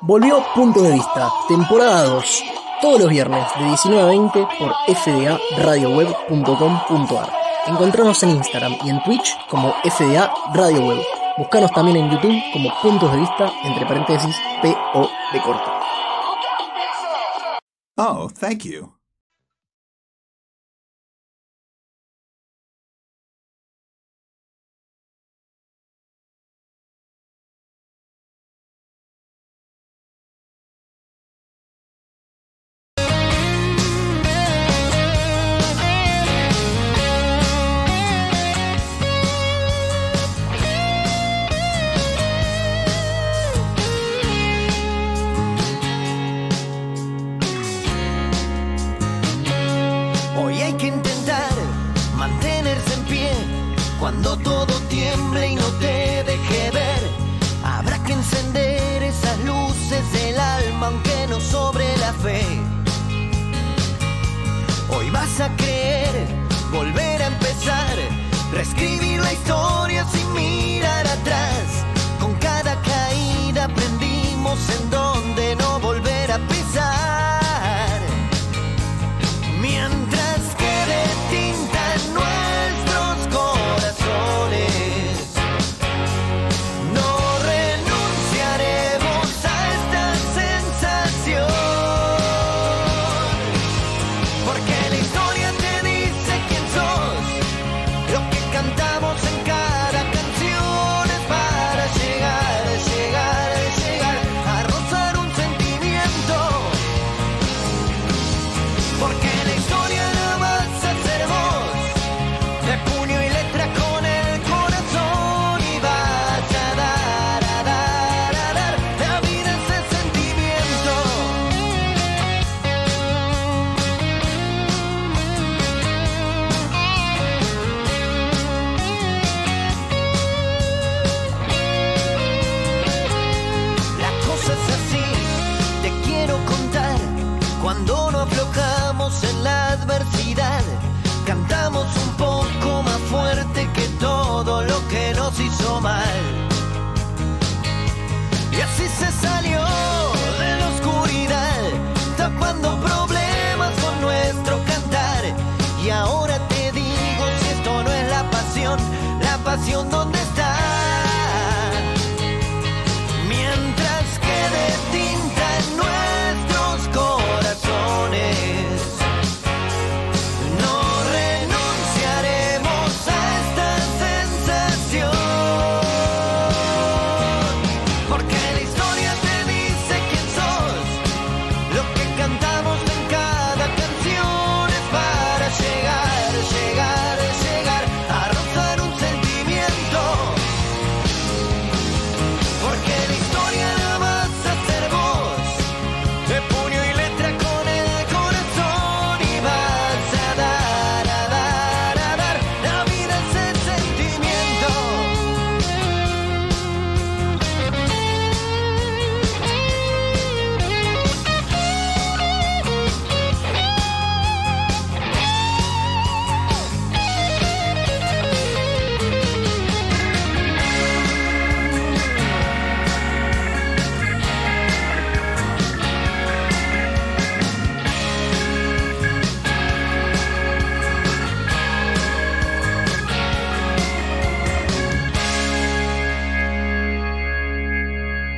Volvió Punto de Vista, temporada 2, todos los viernes de 19 a 20 por fdaradioweb.com.ar. Encontrarnos en Instagram y en Twitch como FDA Radio Web. Buscanos también en YouTube como Puntos de Vista, entre paréntesis, P-O de corto. Oh, thank you.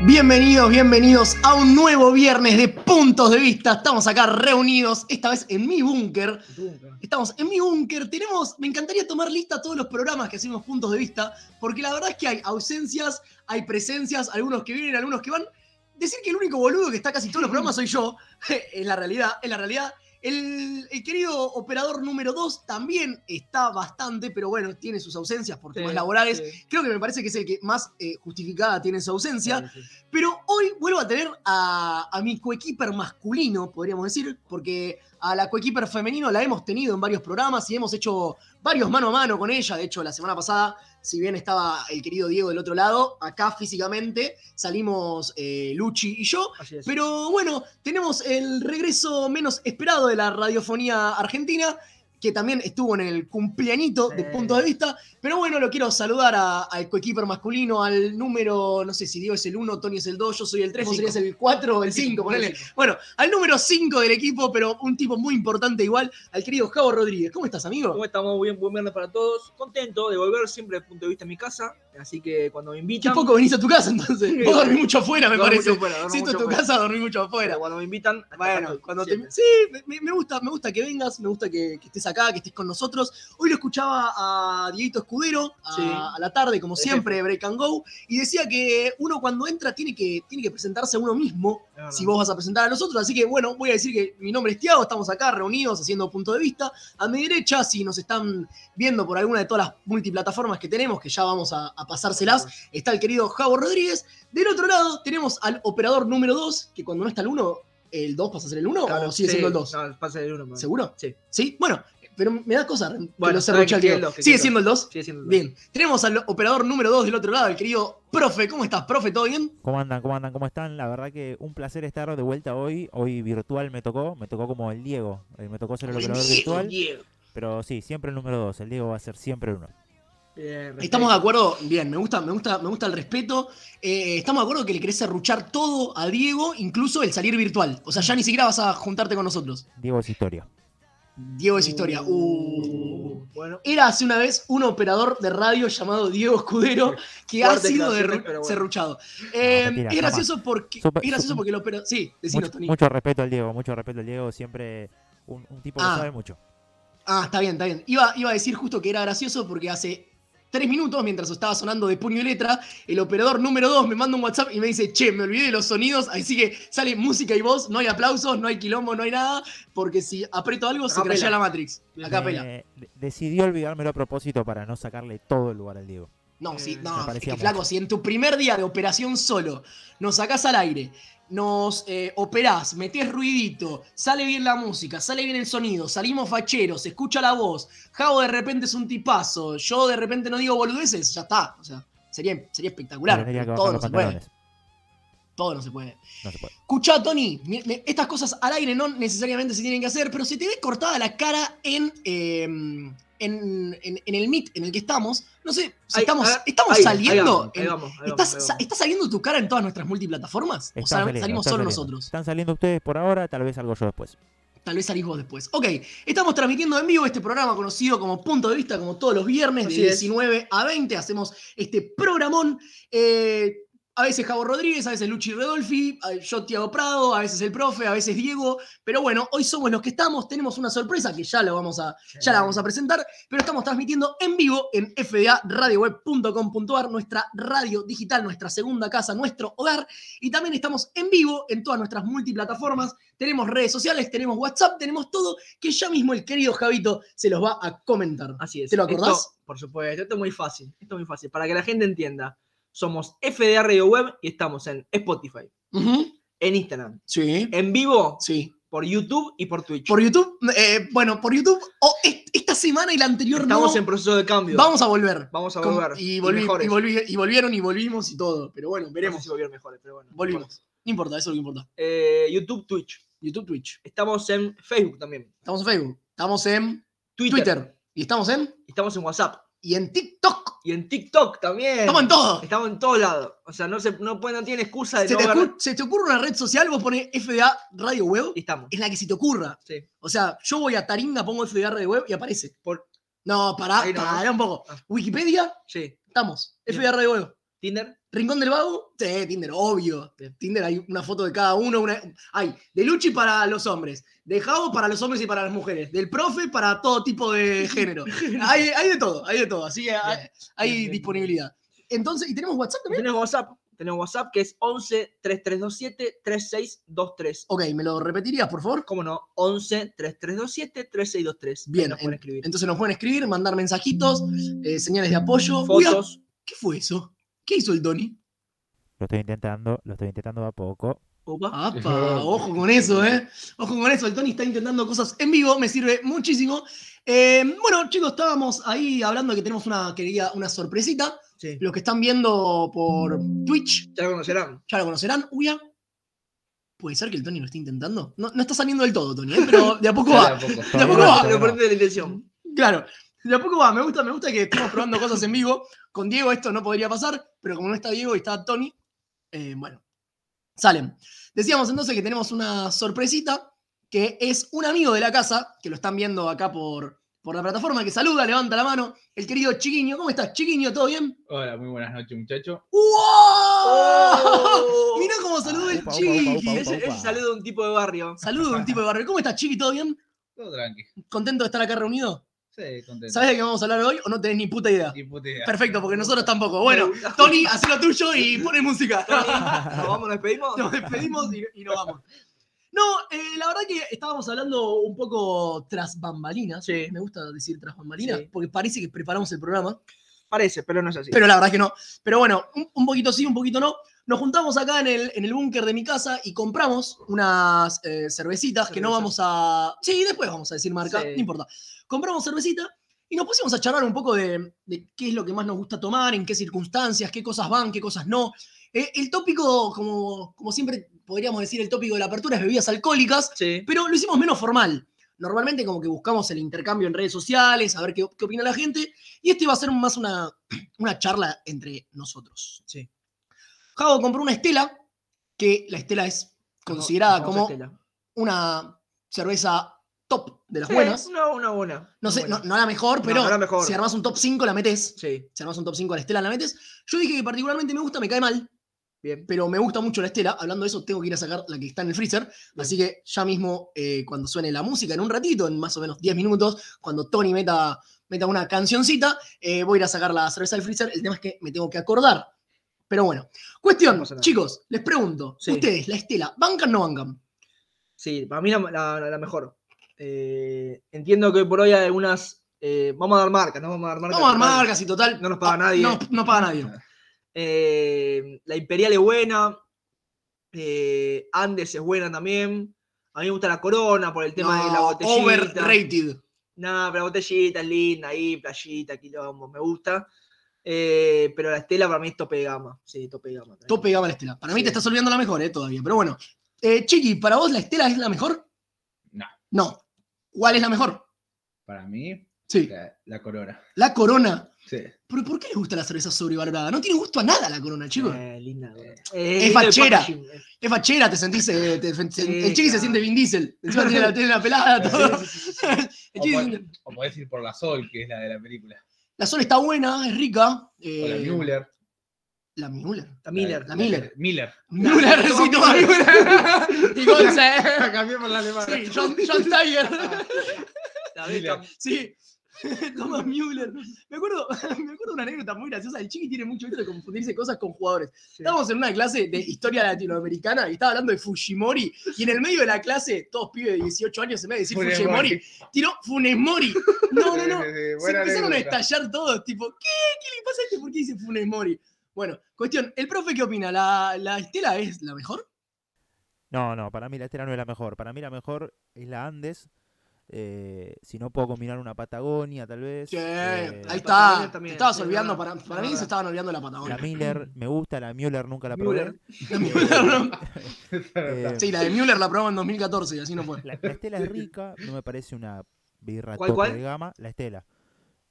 Bienvenidos, bienvenidos a un nuevo viernes de Puntos de Vista. Estamos acá reunidos, esta vez en mi búnker. Estamos en mi búnker. Tenemos, me encantaría tomar lista todos los programas que hacemos Puntos de Vista, porque la verdad es que hay ausencias, hay presencias, algunos que vienen, algunos que van. Decir que el único boludo que está casi todos los programas soy yo, en la realidad, en la realidad. El, el querido operador número 2 también está bastante, pero bueno, tiene sus ausencias por temas Sí, laborales. sí. Creo que me parece que es el que más eh, justificada tiene su ausencia. Sí. Pero hoy vuelvo a tener a, a mi coequiper masculino, podríamos decir, porque a la coequiper femenino la hemos tenido en varios programas y hemos hecho varios mano a mano con ella. De hecho, la semana pasada, si bien estaba el querido Diego del otro lado, acá físicamente salimos eh, Luchi y yo. Pero bueno, tenemos el regreso menos esperado de la radiofonía argentina. Que también estuvo en el cumpleañito de punto de vista. Pero bueno, lo quiero saludar a- al coequiper masculino, al número, no sé si Diego es el 1, Tony es el 2, yo soy el 3, vos serías el 4 o el 5, ponele. Bueno, al número 5 del equipo, pero un tipo muy importante igual, al querido Javo Rodríguez. ¿Cómo estás, amigo? ¿Cómo estamos? Muy bien, buen viernes para todos. Contento de volver siempre desde el punto de vista en mi casa. Así que cuando me Qué invitan. poco venís a tu casa entonces. Vos dormís mucho afuera, me parece. si esto es tu casa, dormís mucho afuera. Pero cuando me invitan. Bueno, cuando te... Sí, me, me gusta, me gusta que vengas, me gusta que, que estés acá, que estés con nosotros. Hoy lo escuchaba a Dieguito Escudero a, Sí. a la tarde, como siempre, Break and Go, y decía que uno cuando entra tiene que, tiene que presentarse a uno mismo si vos vas a presentar a los otros. Así que bueno, voy a decir que mi nombre es Tiago, estamos acá reunidos haciendo punto de vista. A mi derecha, si nos están viendo por alguna de todas las multiplataformas que tenemos, que ya vamos a, a pasárselas, está el querido Javo Rodríguez. Del otro lado tenemos al operador número 2, que cuando no está el 1, el 2 pasa a ser el 1 claro, o sigue sí, siendo el 2? No, pasa el 1. ¿Seguro? Sí. ¿Sí? Bueno, pero me da cosa bueno, no se el ¿Sigue, siendo el ¿Sigue siendo el 2? Bien. Tenemos al operador número 2 del otro lado, el querido profe. ¿Cómo estás, profe? ¿Todo bien? ¿Cómo andan? ¿Cómo andan? ¿Cómo están? La verdad que un placer estar de vuelta hoy. Hoy virtual me tocó. Me tocó como el Diego. Eh, me tocó ser el operador virtual. Diego. Pero sí, siempre el número 2. El Diego va a ser siempre el 1. Estamos de acuerdo, bien, me gusta, me gusta, me gusta el respeto. Eh, estamos de acuerdo que le querés arruchar todo a Diego, incluso el salir virtual. O sea, ya ni siquiera vas a juntarte con nosotros. Diego es historia. Diego es historia. Uh. Bueno. Era hace una vez un operador de radio llamado Diego Escudero que ha sido bueno. serruchado. Eh, es, gracioso porque, Super, es gracioso porque el operador. Sí, decinos, mucho, Mucho respeto al Diego, mucho respeto al Diego. Siempre un, tipo que ah. sabe mucho. Ah, está bien, está bien. Iba, iba a decir justo que era gracioso porque hace tres minutos, mientras estaba sonando de puño y letra, el operador número dos me manda un WhatsApp y me dice, che, me olvidé de los sonidos, así que sale música y voz, no hay aplausos, no hay quilombo, no hay nada, porque si aprieto algo se crashea la Matrix. Bien. A capela. Eh, de- decidió olvidármelo a propósito para no sacarle todo el lugar al Diego. No, sí, Eh, no, es que, flaco, si en tu primer día de operación solo nos sacás al aire, nos eh, operás, metés ruidito, sale bien la música, sale bien el sonido, salimos facheros, se escucha la voz, Javo de repente es un tipazo, yo de repente no digo boludeces, ya está. O sea, sería, sería espectacular. Todo no se puede. Todo no se puede. No se puede. Escuchá, Tony, estas cosas al aire no necesariamente se tienen que hacer, pero se te ve cortada la cara en, eh, en, en- en el Meet en el que estamos. No sé, si Ahí, estamos, estamos ahí, saliendo. Ahí vamos, vamos, ¿Estás, ahí sa- vamos. ¿Está saliendo tu cara en todas nuestras multiplataformas? ¿O Están sal- saliendo, salimos solo saliendo. nosotros? Están saliendo ustedes por ahora, tal vez algo yo después. Tal vez salís vos después. Ok, estamos transmitiendo en vivo este programa conocido como Punto de Vista, como todos los viernes, de Así es. 19 a 20. Hacemos este programón. Eh, a veces Javo Rodríguez, a veces Luchi Redolfi, yo Tiago Prado, a veces el profe, a veces Diego. Pero bueno, hoy somos los que estamos. Tenemos una sorpresa que ya, lo vamos a, ya la vamos a presentar, pero estamos transmitiendo en vivo en fdaradioweb.com.ar, nuestra radio digital, nuestra segunda casa, nuestro hogar. Y también estamos en vivo en todas nuestras multiplataformas. Tenemos redes sociales, tenemos WhatsApp, tenemos todo, que ya mismo el querido Javito se los va a comentar. Así es. ¿Te lo acordás? Esto, por supuesto, esto es muy fácil. Esto es muy fácil. Para que la gente entienda, somos FDA Radio Web y estamos en Spotify, en Instagram, Sí, en vivo sí. por YouTube y por Twitch. Por YouTube, eh, bueno, por YouTube, o est- esta semana y la anterior Estamos no. en proceso de cambio. Vamos a volver. Vamos a volver. y, y volvi- y volvi- y volvieron y volvimos y todo. Pero bueno, No sé veremos. si volvieron mejores, pero bueno. Volvimos. No importa, eso es lo que importa. Eh, YouTube, Twitch. YouTube, Twitch. Estamos en Facebook también. Estamos en Facebook. Estamos en Twitter. Twitter. Y estamos en. Estamos en WhatsApp. Y en TikTok. Y en TikTok también. Estamos en todo. Estamos en todos lados. O sea, no, se, no, no tienen excusa de Se no te, ver. se te ocurre una red social, vos pones FDA Radio Web, Y estamos. es la que se te ocurra. Sí. O sea, yo voy a Taringa, pongo FDA Radio Web y aparece. Por- No, pará, no, pará un poco. Ah. Wikipedia, Sí. estamos. FDA Radio Web. Tinder. Rincón del Vago, sí, Tinder, obvio. Tinder hay una foto de cada uno. Una... Hay de Luchi para los hombres, de Javo para los hombres y para las mujeres, del profe para todo tipo de género. hay, hay de todo, hay de todo. Así que hay, hay Bien, bien. disponibilidad. Entonces, ¿y tenemos WhatsApp también? Tenemos WhatsApp. Tenemos WhatsApp que es 11 3327 3623. Ok, ¿me lo repetirías, por favor? ¿Cómo no? 11 3327 3623. Ahí Bien, nos pueden en- escribir. entonces nos pueden escribir, mandar mensajitos, eh, señales de apoyo. Uy, Fotos. ¿Qué fue eso? ¿Qué hizo el Tony? Lo estoy intentando, lo estoy intentando de a poco. Opa. ¡Apa! Ojo con eso, ¿eh? Ojo con eso. El Tony está intentando cosas en vivo, me sirve muchísimo. Eh, bueno, chicos, estábamos ahí hablando de que tenemos una, querida, una sorpresita. Sí. Los que están viendo por Twitch Ya lo conocerán. ya lo conocerán. Uy, ah. ¿Puede ser que el Tony lo esté intentando? No, no está saliendo del todo, Tony, ¿eh? pero de a poco va. a poco. De a poco va. la intención. Claro, de a poco va. Me gusta, me gusta que estemos probando cosas en vivo. Con Diego esto no podría pasar, pero como no está Diego y está Tony, eh, bueno, salen. Decíamos entonces que tenemos una sorpresita, que es un amigo de la casa, que lo están viendo acá por, por la plataforma, que saluda, levanta la mano, el querido Chiquiño. ¿Cómo estás, Chiquiño? ¿Todo bien? Hola, muy buenas noches, muchachos. ¡Wow! Oh. Mirá cómo saluda el Upa, Chiqui. upa, upa, Ese, ese saludo de un tipo de barrio. Saludo de un tipo de barrio. ¿Cómo estás, Chiqui? ¿Todo bien? Todo tranqui. ¿Contento de estar acá reunido? Sí, contento. ¿Sabes de qué vamos a hablar hoy o no tenés ni puta idea? Ni puta idea. Perfecto, porque nosotros tampoco. Bueno. Tony, haz lo tuyo y pone música. ¿Nos vamos, nos despedimos? Nos despedimos y, y nos vamos. No, eh, la verdad que estábamos hablando un poco tras bambalinas. Sí. Me gusta decir tras bambalinas Sí. porque parece que preparamos el programa. Parece, pero no es así. Pero la verdad es que no. Pero bueno, un, un poquito sí, un poquito no. Nos juntamos acá en el, en el búnker de mi casa y compramos unas eh, cervecitas que no vamos a. Sí, después vamos a decir marca, Sí. no importa. Compramos cervecita y nos pusimos a charlar un poco de, de qué es lo que más nos gusta tomar, en qué circunstancias, qué cosas van, qué cosas no. Eh, el tópico, como, como siempre podríamos decir, el tópico de la apertura es bebidas alcohólicas, Sí. pero lo hicimos menos formal. Normalmente como que buscamos el intercambio en redes sociales, a ver qué, qué opina la gente, y este va a ser más una, una charla entre nosotros. Sí. Javo compró una Estela, que la Estela es considerada como una cerveza top de las Sí, buenas. Una, una buena. No sé, no, buena. no la mejor, No, pero no la mejor. si armas un top 5 la metes. Sí, Si armas un top 5 a la Estela la metes. Yo dije que particularmente me gusta, me cae mal, bien. pero me gusta mucho la Estela. Hablando de eso, tengo que ir a sacar la que está en el freezer. Así que ya mismo, eh, cuando suene la música, en un ratito, en más o menos 10 minutos, cuando Tony meta, meta una cancioncita, eh, voy a ir a sacar la cerveza del freezer. El tema es que me tengo que acordar. Pero bueno, cuestión, No nada. chicos, les pregunto, Sí. ustedes, la Estela, ¿bancan o no bancan? Sí, para mí la, la- la mejor. Eh, entiendo que por hoy hay algunas. eh, vamos a dar marcas, ¿no? Vamos a dar marcas. Vamos a dar marcas y total. No nos paga ah, nadie. No, no paga nadie. Eh, la Imperial es buena. eh, Andes es buena también. A mí me gusta la Corona por el tema de la botellita. overrated. No, pero la botellita es linda ahí, playita, quilombo, me gusta. Eh, pero la Estela para mí es tope de gama. Sí, tope de gama. también. Tope gama la Estela. Para mí Sí. te estás olvidando la mejor, eh, todavía. Pero bueno. Eh, Chiqui, ¿para vos la Estela es la mejor? No. No. ¿Cuál es la mejor? Para mí, Sí. la, la corona. La Corona. Sí. ¿Pero por qué les gusta la cerveza sobrevalorada? No tiene gusto a nada la Corona, chicos. Eh, linda. Es fachera. eh. Es fachera, te sentís. eh, te- te- Sí, el Chiqui se siente Vin Diesel. Encima tiene la, pelada, todo. Sí, O, o podés ir por la Sol, que es la de la película. La Sol está buena, es rica. eh, O la Müller. La Müller. La Miller. La Miller. Miller. Müller, sí, toma Müller. Y Gonza, eh. Cambiemos la alemana. Sí, John, John Tiger. Beckham. Sí. Thomas Müller. Me acuerdo, me acuerdo una anécdota muy graciosa. El Chiqui tiene mucho esto de confundirse cosas con jugadores. Sí. Estábamos en una clase de historia latinoamericana y estaba hablando de Fujimori. Y en el medio de la clase, todos pibes de 18 años, en vez de decir Fujimori, tiró Funemori. No, no, no. Sí, sí, sí, Se empezaron a estallar todos, tipo, ¿qué? ¿Qué le pasa a este? ¿Por qué dice Funes Mori? Bueno, cuestión, ¿el profe qué opina? ¿La, la Estela es la mejor? No, no, para mí la Estela no es la mejor. Para mí la mejor es la Andes. Eh, si no puedo combinar una Patagonia, tal vez. Sí, eh, ahí está. también, Te estabas sí, olvidando, verdad, para, para mí se estaban olvidando la la Patagonia. Miller me gusta, la Müller nunca la probé. La Müller, ¿no? Eh, Sí, la de Müller la probamos en 2014 y así no fue. La, la Estela es rica, no me parece una birra ¿Cuál, cuál? de gama. La Estela.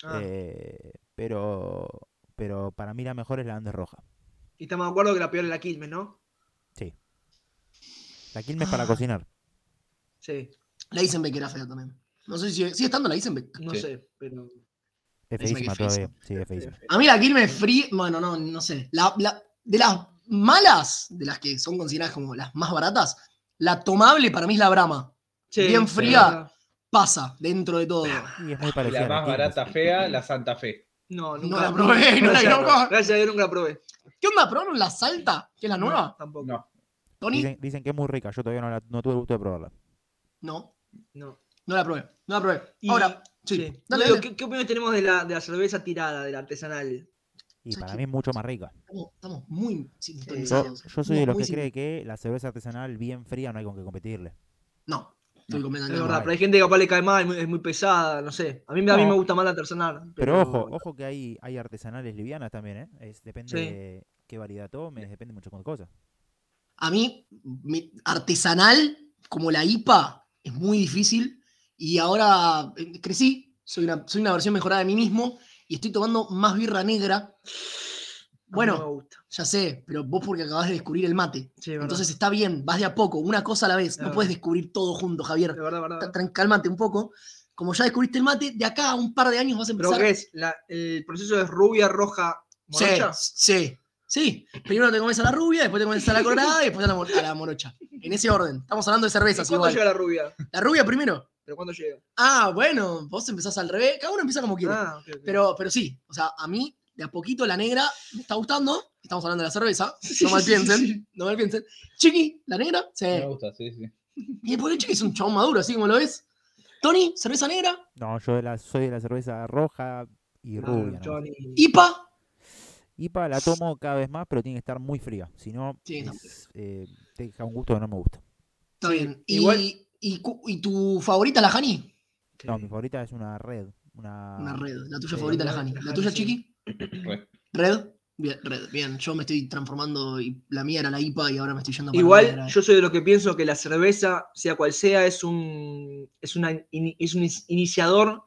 Ah, Eh, pero, pero para mí la mejor es la Andes roja. y estamos de acuerdo que la peor es la Quilmes, ¿no? La Quilmes Ah. para cocinar. Sí, La Isenbeck era fea también. No sé si sigue, sigue estando la Isenbeck. no Sí. sé, pero. Es feísima todavía. Sí, es feísima. A mí la Quilmes Free, bueno, no, no sé. La, la- de las malas, de las que son consideradas como las más baratas, la tomable para mí es la Brahma. Sí, Bien fría. Pasa dentro de todo. Y es muy Y parecida. la más Quilmes. barata fea, la Santa Fe. No, No nunca la probé, no la Gracias, probé. Gracias a Dios nunca la probé. ¿Qué onda? ¿Probaron la Salta? ¿Que es la nueva? No, tampoco. No. ¿Tony? Dicen, dicen que es muy rica. Yo todavía no, la- no tuve el gusto de probarla. No, No. no la probé. No la probé. Y- Ahora, sí. Sí. Dale, No, digo, dale. ¿qué, ¿Qué opinión tenemos de la, de la cerveza tirada, de la artesanal? Y ¿Sabes para mí es mucho más rica. Estamos, estamos muy Yo, sintonizados. yo soy de los que cree que la cerveza artesanal bien fría no hay con qué competirle. No, estoy No. completamente Es de verdad, pero hay gente que capaz le cae mal, es muy, es muy pesada, no sé. A mí, me- a mí No. me gusta más la artesanal. Pero ojo, ojo que hay, hay artesanales livianas también, ¿eh? Es, depende Sí. de qué variedad tomes, depende mucho de cosas. A mí, mi- artesanal, como la IPA, es muy difícil. Y ahora eh, crecí, soy una, soy una versión mejorada de mí mismo y estoy tomando más birra negra. Bueno, ya sé, pero vos porque acabas de descubrir el mate. Sí. Entonces está bien, vas de a poco, una cosa a la vez. No puedes descubrir todo junto, Javier. de verdad, verdad. Cálmate un poco. Como ya descubriste el mate, de acá a un par de años vas a ¿Pero empezar. qué es? La- ¿El proceso es rubia, roja, morocha? sí, sí. Primero te comes a la rubia, después te comes a la colorada y después a la, mo- a la morocha. En ese orden. Estamos hablando de ¿Y cervezas ¿Cuándo igual. llega la rubia? La rubia primero. ¿Pero cuándo llega? Ah, bueno, vos empezás al revés. Cada uno empieza como quiere. Ah, ok, ok. Pero, pero sí, o sea, a mí de a poquito la negra me está gustando. Estamos hablando de la cerveza. No mal piensen. No mal piensen. Chiqui, la negra. Sí. Me gusta, sí, sí. Y después el chiqui es un chabón maduro, así como lo ves. Tony, cerveza negra. No, yo de la, soy de la cerveza roja y No, rubia. nomás. Johnny. IPA. IPA la tomo cada vez más, pero tiene que estar muy fría. Si no, Sí, no. es, eh, te deja un gusto que no me gusta. Está bien. Y, igual- y, tu favorita, la Hani. No, mi favorita es una red. Una, Una red. La tuya favorita, la la- Hani. la ¿La Hani, tuya, sí. Chiqui? Re. Red. Bien, red. Bien, yo me estoy transformando y la mía era la IPA y ahora me estoy yendo para la Igual, yo soy de lo que pienso que la cerveza, sea cual sea, es un, es una, es un iniciador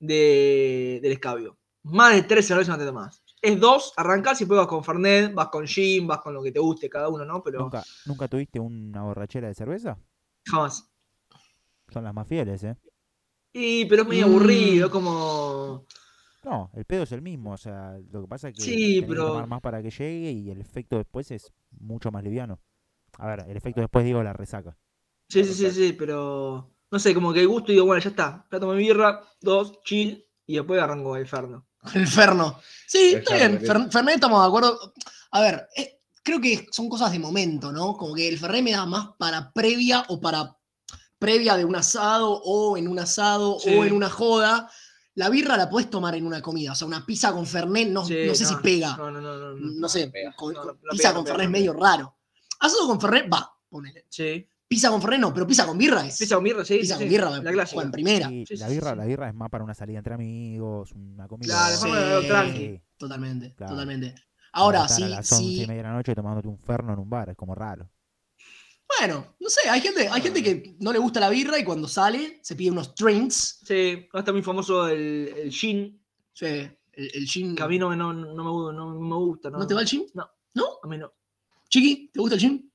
de- del escabio. Más de tres cervezas no te tomas. Es dos, arrancar si puedes vas con Fernet, vas con gin, vas con lo que te guste cada uno, ¿no? Pero ¿Nunca, ¿Nunca tuviste una borrachera de cerveza? jamás. Son las más fieles, ¿eh? Y, pero es muy Mm. aburrido, como... No, el pedo es el mismo. O sea, lo que pasa es que Sí, que pero- tomar más para que llegue y el efecto después es mucho más liviano. A ver, el efecto después digo la resaca. Sí, sí, sí, sí, pero... No sé, como que el gusto digo, bueno, ya está. Ya tomé birra, dos, chill, y después arranco el ferno. El Ferno. Sí, El está bien. Fer- Fernet estamos de acuerdo. A ver, eh, creo que son cosas de momento, ¿no? Como que el Fernet me da más para previa o para previa de un asado o en un asado Sí. o en una joda. La birra la puedes tomar en una comida. O sea, una pizza con Fernet no, Sí, no sé si pega. No, no, no, no. No, sé, con- pizza pega, con Fernet es medio raro. Asado con Fernet va, ponele. Sí. Pizza con Fernet no, pero pizza con birra es. Pizza con birra, sí. pizza sí, con sí. birra, La clásica. en primera. Y Sí, la birra, sí. la birra es más para una salida entre amigos, una comida. Claro, tranqui. Totalmente, Claro. totalmente. Ahora, sí, A las once y sí. media de la noche tomándote un ferno en un bar, es como raro. Bueno, no sé, hay gente, hay gente que no le gusta la birra y cuando sale se pide unos drinks. Sí, ahora está muy famoso el, el gin, Sí, el, el gin. que a mí no, me- no, no me, gu- no me gusta. ¿no? ¿No te va el gin? No. ¿No? A mí no. Chiqui, ¿te gusta el gin?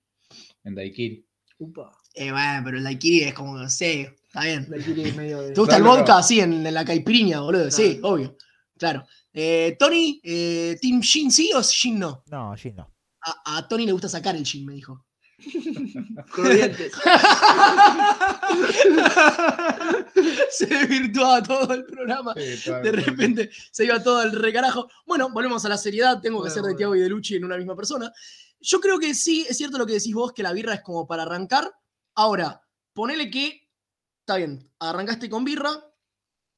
En Daiquiri. Upa. Eh, bueno, pero el daiquiri es como, sí, está bien. Medio de... ¿Te gusta el vodka no. así en, en la caipiriña, boludo? Sí, obvio. Claro. Eh, Tony, eh, ¿Team Gin sí o Gin no? No, gin no. A, a Tony le gusta sacar el gin, me dijo. Con los dientes. Se desvirtuaba todo el programa. De repente se iba todo al recarajo. Bueno, volvemos a la seriedad. Tengo que Bueno, ser de bueno. Tiago y de Luchi en una misma persona. Yo creo que sí, es cierto lo que decís vos, que la birra es como para arrancar. Ahora, ponele que, está bien, arrancaste con birra,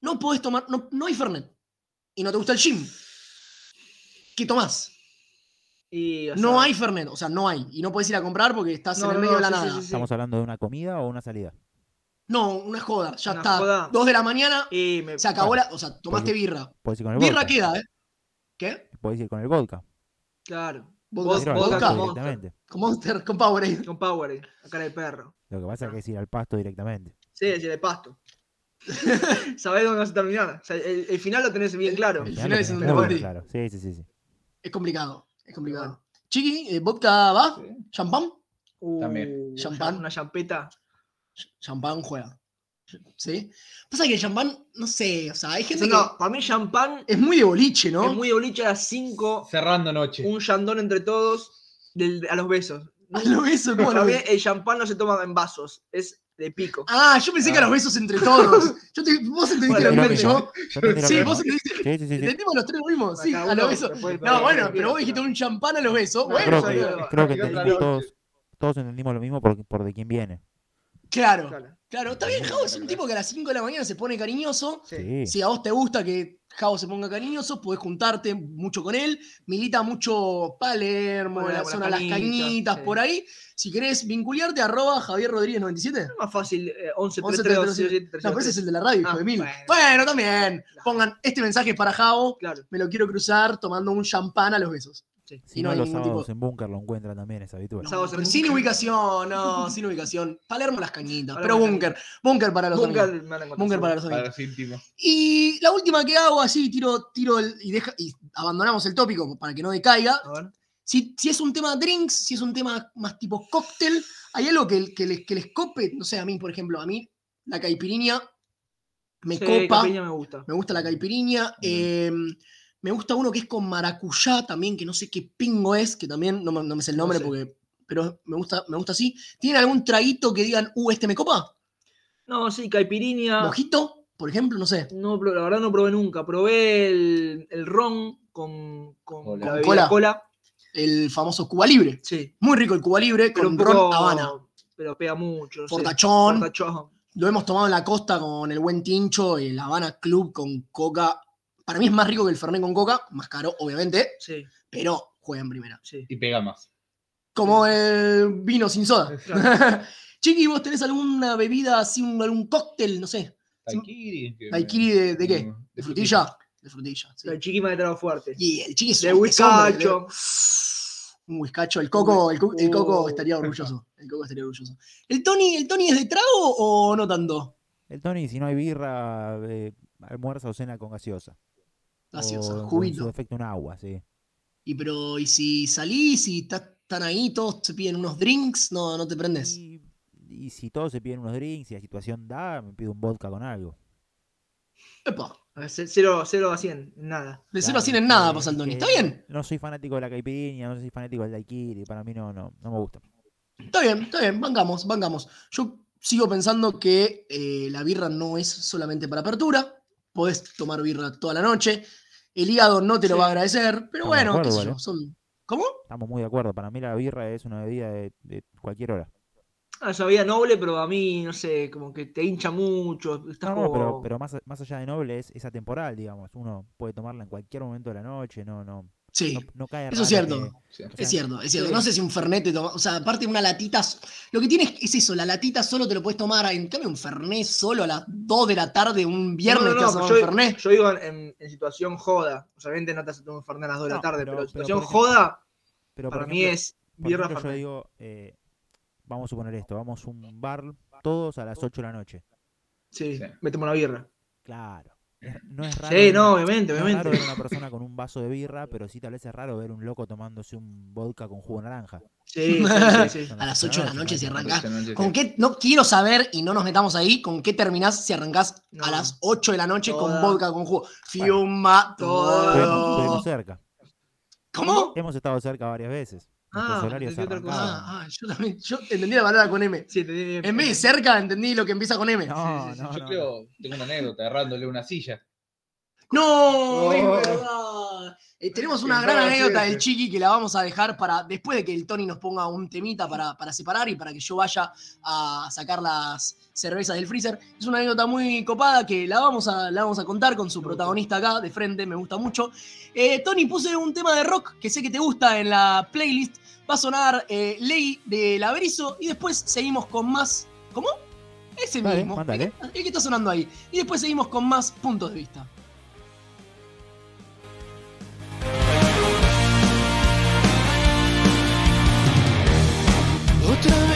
no podés tomar, no, no hay Fernet. Y no te gusta el gin. ¿Qué tomás? Y, o No hay Fernet, o sea, no hay. Y no puedes ir a comprar porque estás No, en el medio no, de la sí, nada. sí, sí. ¿Estamos hablando de una comida o una salida? No, una joda. Ya Una está. joda. Dos de la mañana, Y me... se acabó la. O sea, tomaste birra. Puedes ir con el Birra vodka. queda, ¿eh? ¿Qué? Puedes ir con el vodka. Claro. Vodka- al directamente. Con Monster, con Powerade. Con Power, a cara de perro. Lo que pasa es que es ir al pasto directamente. Sí, es de pasto. Sabés dónde vas a terminar. O sea, el, el final lo tenés bien claro. El final lo es un debate. claro. Sí, sí, sí, sí. Es complicado. Es complicado. Chiqui, eh, ¿vodka va? Sí. ¿Champán? También. Uh, Champán. Una champeta. Champán juega. ¿Sí? Pasa que el champán, no sé, o sea, hay gente No, no, para mí champán que es muy de boliche, ¿no? es muy de boliche a las 5, Cerrando noche. un yandón entre todos, del- a los besos. A lo beso, ¿cómo lo Para mí beso? el champán no se toma en vasos, es de pico. Ah, yo pensé que a los besos entre todos. Yo te- vos entendiste Bueno, lo mismo que yo. Yo Sí, vos entendiste. Sí, sí, sí, sí. Entendimos los tres lo mismo, sí, a los besos. No, bueno, pero vos dijiste un champán a los besos. No, Bueno, Creo que, creo que todos, todos entendimos lo mismo por, por de quién viene. Claro, Claro, claro. Está bien, Javo es un tipo que a las 5 de la mañana se pone cariñoso. sí. Si a vos te gusta que Javo se ponga cariñoso, podés juntarte mucho con él. Milita mucho Palermo, Bueno, la zona de las cañitas, cañitas, sí. por ahí. Si querés vincularte, arroba Javier Rodríguez 97. Es más fácil, eh, 11 11, 3 3 3, 3, 3 No, pero ese es el de la radio, hijo Ah, de mil. bueno. Bueno, también. Pongan este mensaje para Javo. Claro. Me lo quiero cruzar tomando un champán a los besos. Sí. Si no, no hay los sábados tipo- en búnker lo encuentran también, es habitual. No, sin ubicación, no, sin ubicación. Palermo las cañitas, pero búnker. Búnker para los Búnker amigos. Búnker para los amigos. Y la última que hago así, tiro, tiro el, y, deja, y abandonamos el tópico para que no decaiga. A ver. Si, si es un tema drinks, si es un tema más tipo cóctel, hay algo que, que, les, que les cope. No sé, a mí, por ejemplo, a mí la caipirinha me Sí, copa. Caipirinha me gusta. Me gusta la caipirinha. eh, me gusta uno que es con maracuyá también, que no sé qué pingo es, que también no me, no me sé el No nombre, sé. porque, pero me gusta, me gusta así. ¿Tienen algún traguito que digan, uh, este me copa? No, sí, Caipirinha. ¿Mojito, por ejemplo? No sé. No, la verdad no probé nunca. Probé el, el ron con, con, Cola. la cola. cola. El famoso Cuba Libre. Sí. Muy rico el Cuba Libre Pero con poco. ron Habana. Pero pega mucho. no sé. Fortachón. Fortachón. Lo hemos tomado en la costa con el buen tincho, el Habana Club con coca. Para mí es más rico que el Fernet con coca, más caro, obviamente, Sí, pero juega en primera. sí. Y pega más. Como el vino sin soda. Claro. Chiqui, ¿vos tenés alguna bebida así, un- algún cóctel, no sé? Daiquiri. que- ¿Daiquiri de, de qué? Mm, ¿De frutilla? De frutilla, sí. El chiquima de trago fuerte. Y el chiqui es De un- hombre, whiskacho. Un whiskacho, el coco, el, co- el coco Uh. estaría orgulloso. El coco estaría orgulloso. ¿El Tony, ¿El Tony es de trago o no tanto? El Tony, si no hay birra, eh, almuerza o cena con gaseosa. Gaseosa, O, o en juguito. su defecto un agua, sí. Y pero, ¿y si salís y estás- están ahí, todos se piden unos drinks? No, no te prendes. Y, y si todos se piden unos drinks y la situación da, me pido un vodka con algo. Epa, A ver, ce- Cero, cero a 100, nada. de cero Claro, a cien en nada que- pasa el Tony. que ¿Está bien? No soy fanático de la caipirinha, no soy fanático del daiquiri, para mí no, no, no me gusta. Está bien, está bien, vengamos, vengamos. Yo sigo pensando que eh, la birra no es solamente para apertura. Podés tomar birra toda la noche. El hígado no te lo va a agradecer, pero Estamos bueno, qué sé yo, son- ¿Cómo? Estamos muy de acuerdo. Para mí la birra es una bebida de, de cualquier hora. Ah, es una vida noble, pero a mí, no sé, como que te hincha mucho. Estás No, no, pero, pero más, más allá de noble es, es atemporal, digamos. Uno puede tomarla en cualquier momento de la noche, no, no, Sí, no, no cae Eso es raro cierto. que- Sí. o sea, es cierto, es cierto. sí. No sé si un Fernet te toma. O sea, aparte de una latita. Lo que tienes es eso, la latita solo te lo puedes tomar. En cambio, un Fernet solo a las 2 de la tarde, un viernes No, no, no, yo, un Fernet. yo digo en, en situación joda. O sea, obviamente no te hace tomar un Fernet a las 2 de la tarde, pero- pero, pero en situación ejemplo- joda, pero para mí es Por birra ejemplo, yo Fernet. digo, eh, vamos a suponer esto, vamos a un bar todos a las 8 de la noche. Sí, Sí. me tomo una birra. Claro. No es raro. Sí, ver no, una- obviamente, no es obviamente. raro ver una persona con un vaso de birra, pero sí tal vez es raro ver un loco tomándose un vodka con jugo de naranja. Sí, sí, A las 8 de la ¿no? noche si arrancás. ¿Con qué? No quiero saber, y no nos metamos ahí, ¿con qué terminás si arrancás No. a las 8 de la noche con vodka con jugo? Fiuma todo. estuvimos cerca. ¿Cómo? Hemos estado cerca varias veces. Ah, entendí. Ah, ah, yo también. Yo entendí la palabra con M. Sí, bien. En vez de cerca, entendí lo que empieza con M. No, Sí, sí, sí, no, Yo no, creo, tengo una anécdota, agarrándole una silla. No, es Oh. verdad. Eh, tenemos una gran anécdota del. Chiqui que la vamos a dejar para después de que el Tony nos ponga un temita para, para separar y para que yo vaya a sacar las cervezas del freezer. Es una anécdota muy copada que la vamos a, la vamos a contar con su Me gusta. protagonista acá de frente, me gusta mucho. Eh, Tony, puse un tema de rock que sé que te gusta en la playlist. Va a sonar eh, Ley de Laberizo y después seguimos con más. ¿Cómo? Ese Dale, mismo. mándale. El que, el que está sonando ahí. Y después seguimos con más puntos de vista. Otra vez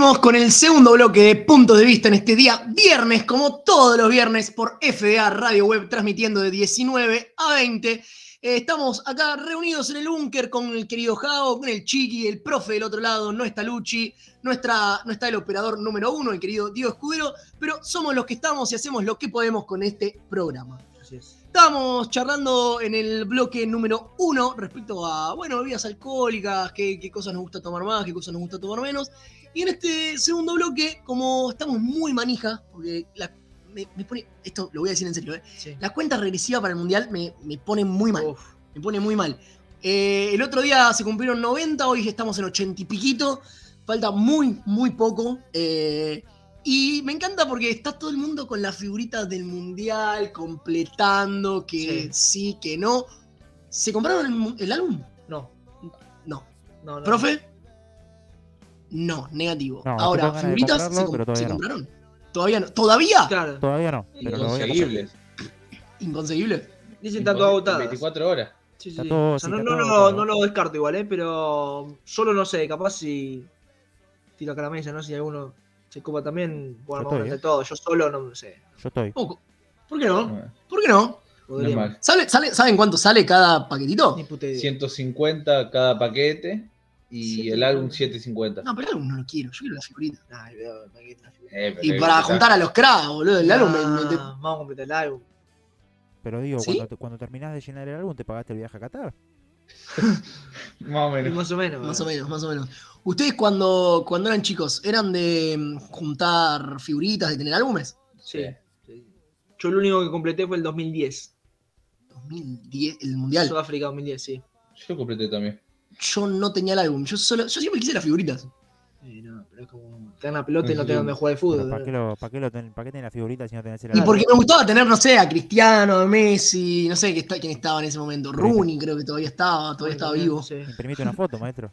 Con el segundo bloque de puntos de vista en este día viernes, como todos los viernes, por FDA Radio Web, transmitiendo de 19 a 20. Eh, estamos acá reunidos en el búnker con el querido Jao, con el Chiqui, el profe del otro lado, no está Luchi, no no está el operador número uno, el querido Diego Escudero, pero somos los que estamos y hacemos lo que podemos con este programa. Así es. Estábamos charlando en el bloque número uno respecto a, bueno, bebidas alcohólicas, qué, qué cosas nos gusta tomar más, qué cosas nos gusta tomar menos. Y en este segundo bloque, como estamos muy manija, porque la- me, me pone, esto lo voy a decir en serio, ¿eh? Sí. la cuenta regresiva para el Mundial me, me pone muy mal, Uf, me pone muy mal. Eh, el otro día se cumplieron 90, hoy estamos en 80 y piquito, falta muy, muy poco. eh, y me encanta porque está todo el mundo con las figuritas del Mundial, completando, que sí, que no. ¿Se compraron el, álbum? no, No. no, no. ¿Profe? No, negativo. No, Ahora, figuritas comprarlo, se, com- pero todavía se no. compraron. ¿Todavía no? ¿Todavía? Claro. Todavía no, pero lo. Inconseguibles. Inconseguible. Dicen tanto agotadas. 24 horas. Sí, sí. todo- O sea, sí, no, no, todo no, lo descarto igual, ¿eh? Pero solo no sé, capaz si tiro acá a la mesa, ¿no? Si alguno se copa también, bueno, vamos estoy, entre ¿eh? todos. Yo solo no sé. Yo estoy. Poco. ¿Por qué no? Bueno, ¿Por qué no? ¿Sale, sale, ¿Saben cuánto sale cada paquetito? Ni puta idea. 150 cada paquete y el 750. álbum 750. No, pero el álbum no lo quiero. Yo quiero la figurita. Eh, Y para juntar a los cracks, boludo. El álbum me- me- me- Vamos a completar el álbum. Pero digo, ¿Sí? cuando, te- cuando terminás de llenar el álbum, ¿te pagaste el viaje a Qatar? Más o menos. Más o menos. Más o menos, más o menos. Ustedes cuando, cuando eran chicos, ¿eran de mm, juntar figuritas, de tener álbumes? Sí. sí. Yo el único que completé fue el 2010. 2010, el mundial. Sudáfrica 2010, sí. Yo completé también. Yo no tenía el álbum. Yo solo, yo siempre quise las figuritas. Te dan la pelota y no te Sí. dan donde jugar de fútbol. ¿Para qué, lo, para, qué lo ten- para qué tenés la figurita si no tenés el Y porque me gustaba tener, no sé, a Cristiano, a Messi, no sé quién estaba en ese momento. Rooney creo que todavía estaba, todavía estaba vivo. Imprimite una foto, maestro.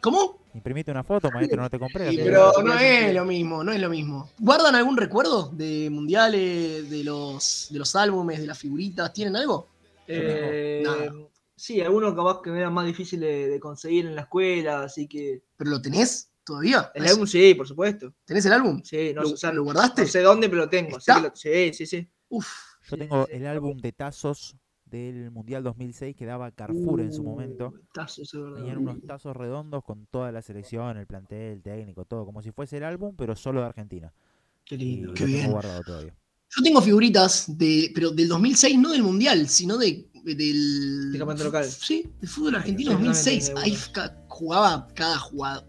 ¿Cómo? Imprimite una foto, maestro, no te compré. Sí, pero no es lo mismo, no es lo mismo. ¿Guardan algún recuerdo de mundiales, de los, de los álbumes, de las figuritas? ¿Tienen algo? Eh, Nada. sí, algunos capaz que me eran más difíciles de, de conseguir en la escuela, así que. ¿Pero lo tenés todavía? El álbum sí, por supuesto. ¿Tenés el álbum? Sí, no, ¿Lo, o sea, lo no guardaste? sé dónde, pero lo tengo. así ¿Está? que lo- sí, sí, sí. Uf, Yo Sí, tengo sí, el sí. álbum de tazos del Mundial 2006 que daba Carrefour en su Uh, momento. tazos, es verdad. Tenían unos tazos redondos con toda la selección, el plantel, el técnico, todo, como si fuese el álbum, pero solo de Argentina. Qué Y lindo. lo Qué tengo bien. guardado todavía. yo tengo figuritas, de, pero del 2006, no del mundial, sino de, del. De campeonato local. Sí, del fútbol argentino también 2006. tenía Ahí jugaba cada jugador.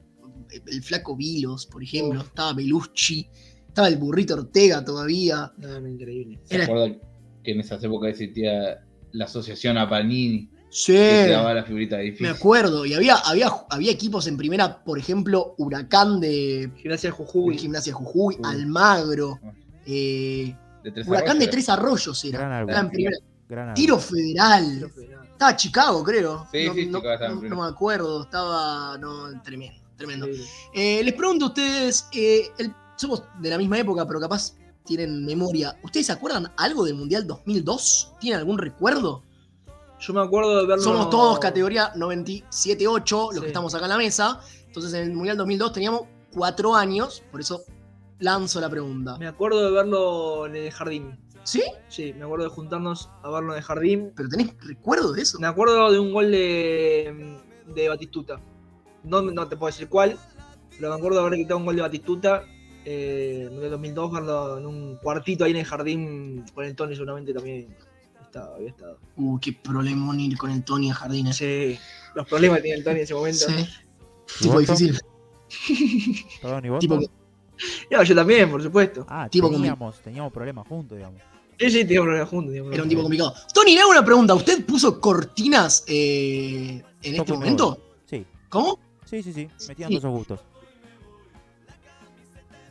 El flaco Vilos, por ejemplo. Estaba Belucci. Estaba el burrito Ortega todavía. No, no, increíble. ¿Se Era- acuerdan que en esas épocas existía la asociación a Panini? Sí. Que daba la figurita Me difícil. acuerdo, y había, había, había equipos en primera, por ejemplo, Huracán de Gimnasia Jujuy. Gimnasia Jujuy, Jujuy. Almagro, eh, De tres Huracán de arroyos. Tres Arroyos era. Gran álbum. Era en primera. Gran álbum. Tiro Federal. Estaba Chicago, creo. Sí, no, sí, no- Chicago no- primera. no me acuerdo, estaba no, tremendo, tremendo. Eh, les pregunto a ustedes, eh, el- somos de la misma época, pero capaz tienen memoria. ¿Ustedes se acuerdan algo del Mundial 2002? ¿Tienen algún recuerdo? Yo me acuerdo de verlo. Somos todos categoría 97-8, los Sí. que estamos acá en la mesa. Entonces en el Mundial 2002 teníamos cuatro años, por eso lanzo la pregunta. Me acuerdo de verlo en el jardín. ¿Sí? Sí, me acuerdo de juntarnos a verlo en el jardín. ¿Pero tenés recuerdo de eso? Me acuerdo de un gol de, de Batistuta. No, no te puedo decir cuál, pero me acuerdo de haber quitado un gol de Batistuta eh, en el 2002, verlo en un cuartito ahí en el jardín con el Tony seguramente también estaba, había estado. Uh, qué problemón ir con el Tony a Jardines. Sí, los problemas que tenía el Tony en ese momento. Sí. ¿Y Tipo difícil. Perdón, ¿y vos, Tipo No, yo también, por supuesto. Ah, tipo con teníamos, teníamos problemas juntos, digamos. Sí, sí, teníamos problemas juntos. teníamos Era un tipo complicado. Tony, le hago una pregunta. ¿Usted puso cortinas eh, en este Toco momento? Sí, ¿Cómo? Sí, sí, sí. Metían Sí. todos esos gustos.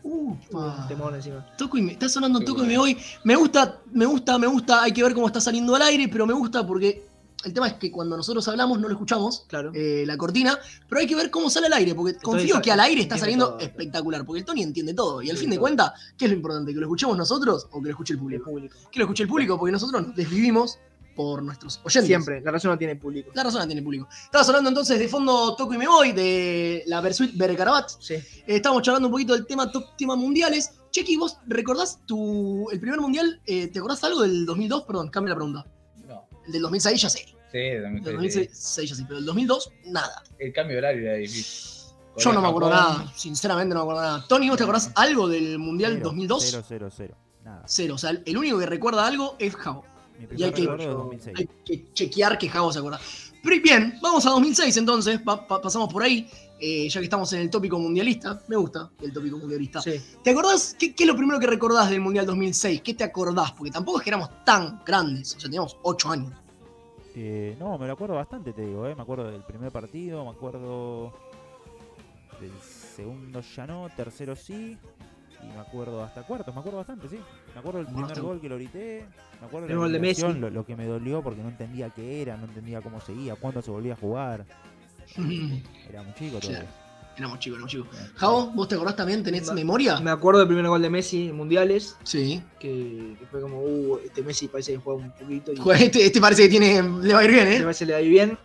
Upa. Temón encima. Toco y me, está sonando toco y me voy. Me gusta, me gusta, me gusta. Hay que ver cómo está saliendo al aire, pero me gusta porque el tema es que cuando nosotros hablamos no lo escuchamos, Claro. eh, la cortina, pero hay que ver cómo sale al aire, porque confío que al aire está saliendo todo. espectacular, porque el Tony entiende todo. Y al Sí, fin de cuentas, ¿qué es lo importante? ¿Que lo escuchemos nosotros o que lo escuche el El público? público. Que lo escuche el público, porque nosotros nos desvivimos por nuestros oyentes. Siempre, la razón no tiene público. La razón la tiene el público. Estabas hablando entonces de fondo Toco y Me Voy, de la Versuit Bergarabat. Sí. Eh, estábamos charlando un poquito del tema top tema mundiales. Chequi, ¿vos recordás tu, el primer mundial? eh, ¿Te acordás algo del 2002? Perdón, cambia la pregunta. No. El del 2006 ya sé. Sí, también El sé, sí. 2006 ya sé, pero el 2002, nada. El cambio de horario era difícil. Yo no me acuerdo Japón, nada, sinceramente no me acuerdo nada. Tony, ¿vos te acordás algo del mundial Cero, 2002? Cero, cero, cero. Nada. Cero. O sea, el único que recuerda algo es Javo. Y hay que- recuerdo es 2006. Hay que chequear que Javo se acuerda. Pero bien, vamos a 2006 entonces, pa- pa- pasamos por ahí, eh, ya que estamos en el tópico mundialista. Me gusta el tópico mundialista. Sí. ¿Te acordás? ¿Qué, qué es lo primero que recordás del Mundial 2006? ¿Qué te acordás? Porque tampoco es que éramos tan grandes, o sea, teníamos 8 años. Eh, no, me lo acuerdo bastante, te digo, ¿eh? Me acuerdo del primer partido, me acuerdo del segundo ya no, tercero sí, y me acuerdo hasta cuartos, me acuerdo bastante, sí. Me acuerdo del primer Bastante. gol que lo grité, me acuerdo El gol de Messi. Lo, lo que me dolió porque no entendía qué era, no entendía cómo seguía, cuándo se volvía a jugar. Era muy chico todavía. éramos chicos, éramos chicos. Javo, ¿vos te acordás también? ¿Tenés Me- memoria? Me acuerdo del primer gol de Messi en mundiales, Sí. que, que fue como, uh, este Messi parece que juega un poquito y Este, este parece que tiene, le va a ir bien, este ¿eh? parece que le da bien.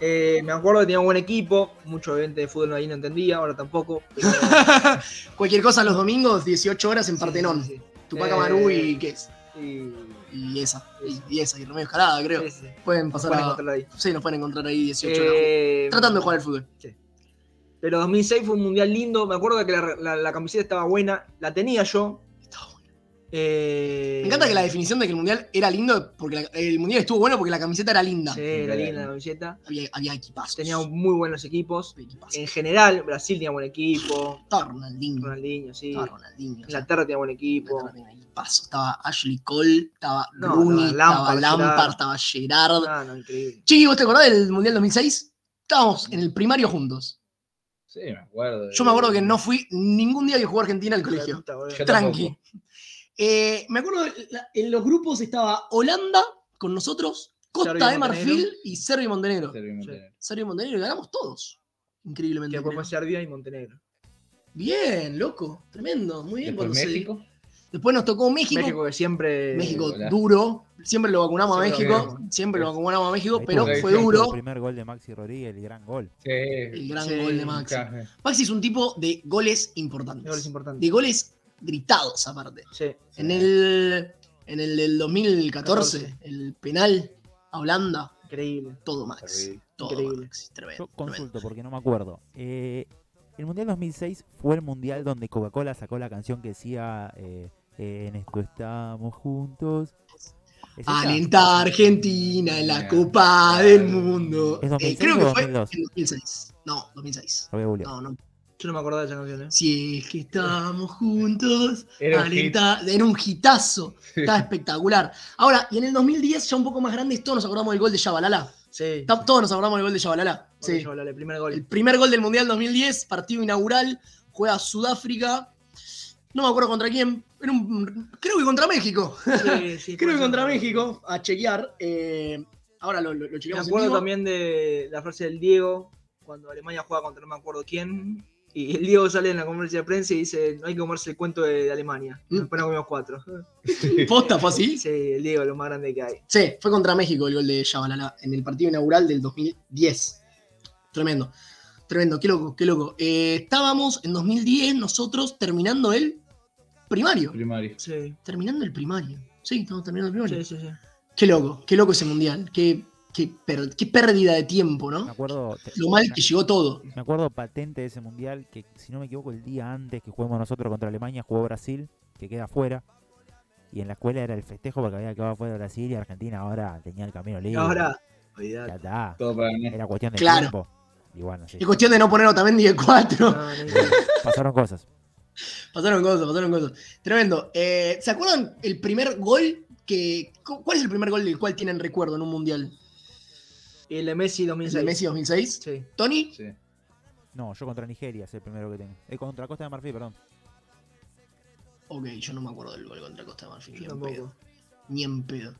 Eh, me acuerdo que tenía un buen equipo, mucho gente de fútbol ahí no entendía, ahora tampoco. pero- Cualquier cosa los domingos, 18 horas en Partenón. sí, sí. Tupac Eh, Amaru y qué es. Y, Y esa. Y, y esa, y Remedio Escalada, creo. Pueden Nos pasar pueden a. encontrar ahí. Sí, nos pueden encontrar ahí 18 horas. Eh, Tratando de jugar al fútbol. Pero 2006 fue un mundial lindo. Me acuerdo que la, la- la camiseta estaba buena. La tenía yo. Eh, Me encanta que la definición de que el mundial era lindo, porque la- el mundial estuvo bueno porque la camiseta era linda. Sí, era linda la camiseta. Había, había equipazos. Tenía muy buenos equipos. Equipazos. En general, Brasil tenía buen equipo. Estaba Ronaldinho. Ronaldinho, sí. Estaba Ronaldinho. o sea, Inglaterra tenía buen equipo. Inglaterra tenía equipazo. Estaba Ashley Cole, estaba No, Rooney, estaba estaba Lampard, estaba Gerard. Ah, no, increíble. Chiqui, ¿vos te acordás del mundial 2006? Estábamos en el primario juntos. Sí, me acuerdo. Yo me acuerdo que no fui ningún día que jugó Argentina al colegio. Tranqui. Eh, me acuerdo, en los grupos estaba Holanda con nosotros, Costa de Marfil Montenegro. y Serbia y Montenegro. Serbia y Montenegro. Serbia y Montenegro y ganamos todos. Increíblemente. Que fue Serbia y Montenegro. Bien, loco. Tremendo. Muy bien. Después cuando se- México. Después nos tocó México. México que siempre. México Hola. duro. Siempre lo vacunamos a Siempre México. Siempre lo vacunamos a México, pero fue duro. El primer gol de Maxi Rodríguez, el gran gol. Sí. El gran Sí, gol de Maxi. Maxi es un tipo de goles importantes. Goles importantes. De goles gritados, aparte. Sí. En el, en el del 2014, el penal a Holanda, Increíble. todo Max. Todo Increíble. Max. Tremendo. Yo tremendo. consulto porque no me acuerdo. Eh, el Mundial 2006 fue el Mundial donde Coca-Cola sacó la canción que decía eh, En esto estamos juntos. ¿Es? Alenta a Argentina en la Bien. Copa del Mundo. ¿Es 2006 Eh, creo que fue 2002? en 2006. No, 2006. Lo voy a googlear. No, no. Yo no me acordaba de esa canción, ¿eh? Si es que estamos juntos. Era un alenta- Era un hitazo. Estaba espectacular. Ahora, y en el 2010, ya un poco más grandes, todos nos acordamos del gol de Yabalala. Sí. Todos nos acordamos del gol de Yabalala. Sí. Sí. el primer gol. El primer gol del Mundial 2010, partido inaugural, juega Sudáfrica. No me acuerdo contra quién. Era un- creo que contra México. Sí, sí, creo que ser. contra México. A chequear. eh, ahora lo, lo, lo Me chequeamos en acuerdo vivo. también de la frase del Diego, cuando Alemania juega contra no me acuerdo quién. Y el Diego sale en la conferencia de prensa y dice, no hay que comerse el cuento de, de Alemania. Mm. Después nos comimos cuatro. ¿Posta fue así? Sí, el Diego, lo más grande que hay. Sí, fue contra México el gol de Yabalala en el partido inaugural del 2010. Tremendo. Tremendo, qué loco, qué loco. Eh, estábamos en 2010 nosotros terminando el primario. Primario. Sí, Terminando el primario. Sí, estamos terminando el primario. sí, sí. sí. Qué loco, qué loco ese mundial. Qué, qué, per- qué pérdida de tiempo, Me ¿no? acuerdo. te- Lo mal me- que llegó todo. Me acuerdo patente de ese mundial que, si no me equivoco, el día antes que jugamos nosotros contra Alemania, jugó Brasil, que queda afuera. Y en la escuela era el festejo porque había quedado fuera de Brasil y Argentina ahora tenía el camino libre. ahora, Ya está. Todo para ganar. Era cuestión de Claro. tiempo. Y bueno, sí. Es cuestión de no poner Otamendi de 4. No, no, no. Pasaron cosas. Pasaron cosas, pasaron cosas. Tremendo. Eh, ¿Se acuerdan el primer gol que. cu- ¿Cuál es el primer gol del cual tienen recuerdo en un mundial? Y el de Messi ¿El 2006. de Messi 2006? Sí. ¿Tony? Sí. No, yo contra Nigeria es el primero que tengo. Eh, contra Costa de Marfil, perdón. Ok, yo no me acuerdo del gol contra Costa de Marfil. Yo Ni en tampoco. pedo. Ni en pedo.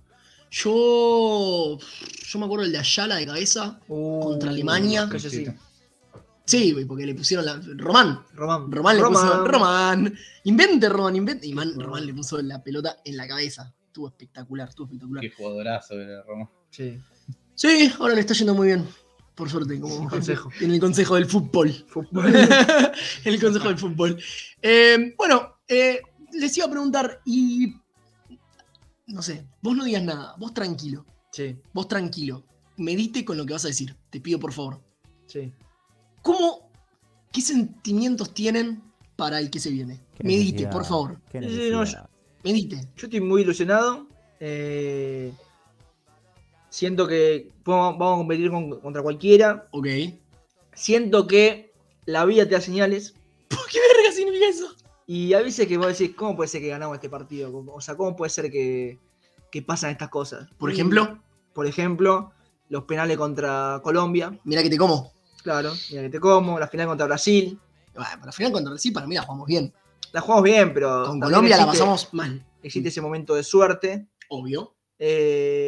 Yo. Yo me acuerdo el de Ayala de cabeza. Uh, Contra Alemania. Sí. Porque le pusieron la. Román. Román. Román le puso. Román. Invente, Román, invente. Y man- Román le puso la pelota en la cabeza. estuvo espectacular, estuvo espectacular. Qué jugadorazo era Roma. Sí. Sí, ahora le está yendo muy bien. Por suerte, como Consejo. En el consejo del fútbol. en el consejo del fútbol. Eh, bueno, eh, les iba a preguntar, y. No sé, vos no digas nada, vos tranquilo, Sí, vos tranquilo. Medite con lo que vas a decir, te pido por favor. sí. ¿Cómo, qué sentimientos tienen para el que se viene? Qué Medite, necesidad, por favor. sí, no, necesidad. Medite. Yo estoy muy ilusionado. eh, siento que vamos a competir con- contra cualquiera. Ok. Siento que la vida te da señales. ¿Qué verga significa eso? Y a veces que vos decís, ¿cómo puede ser que ganamos este partido? O sea, ¿cómo puede ser que, que pasan estas cosas? Por ejemplo, por ejemplo, los penales contra Colombia. mira que te como. Claro, mira que te como. La final contra Brasil. Bueno, para final contra Brasil, para mí la jugamos bien. La jugamos bien, pero. Con Colombia la pasamos mal, Existe ese momento de suerte. obvio. Eh,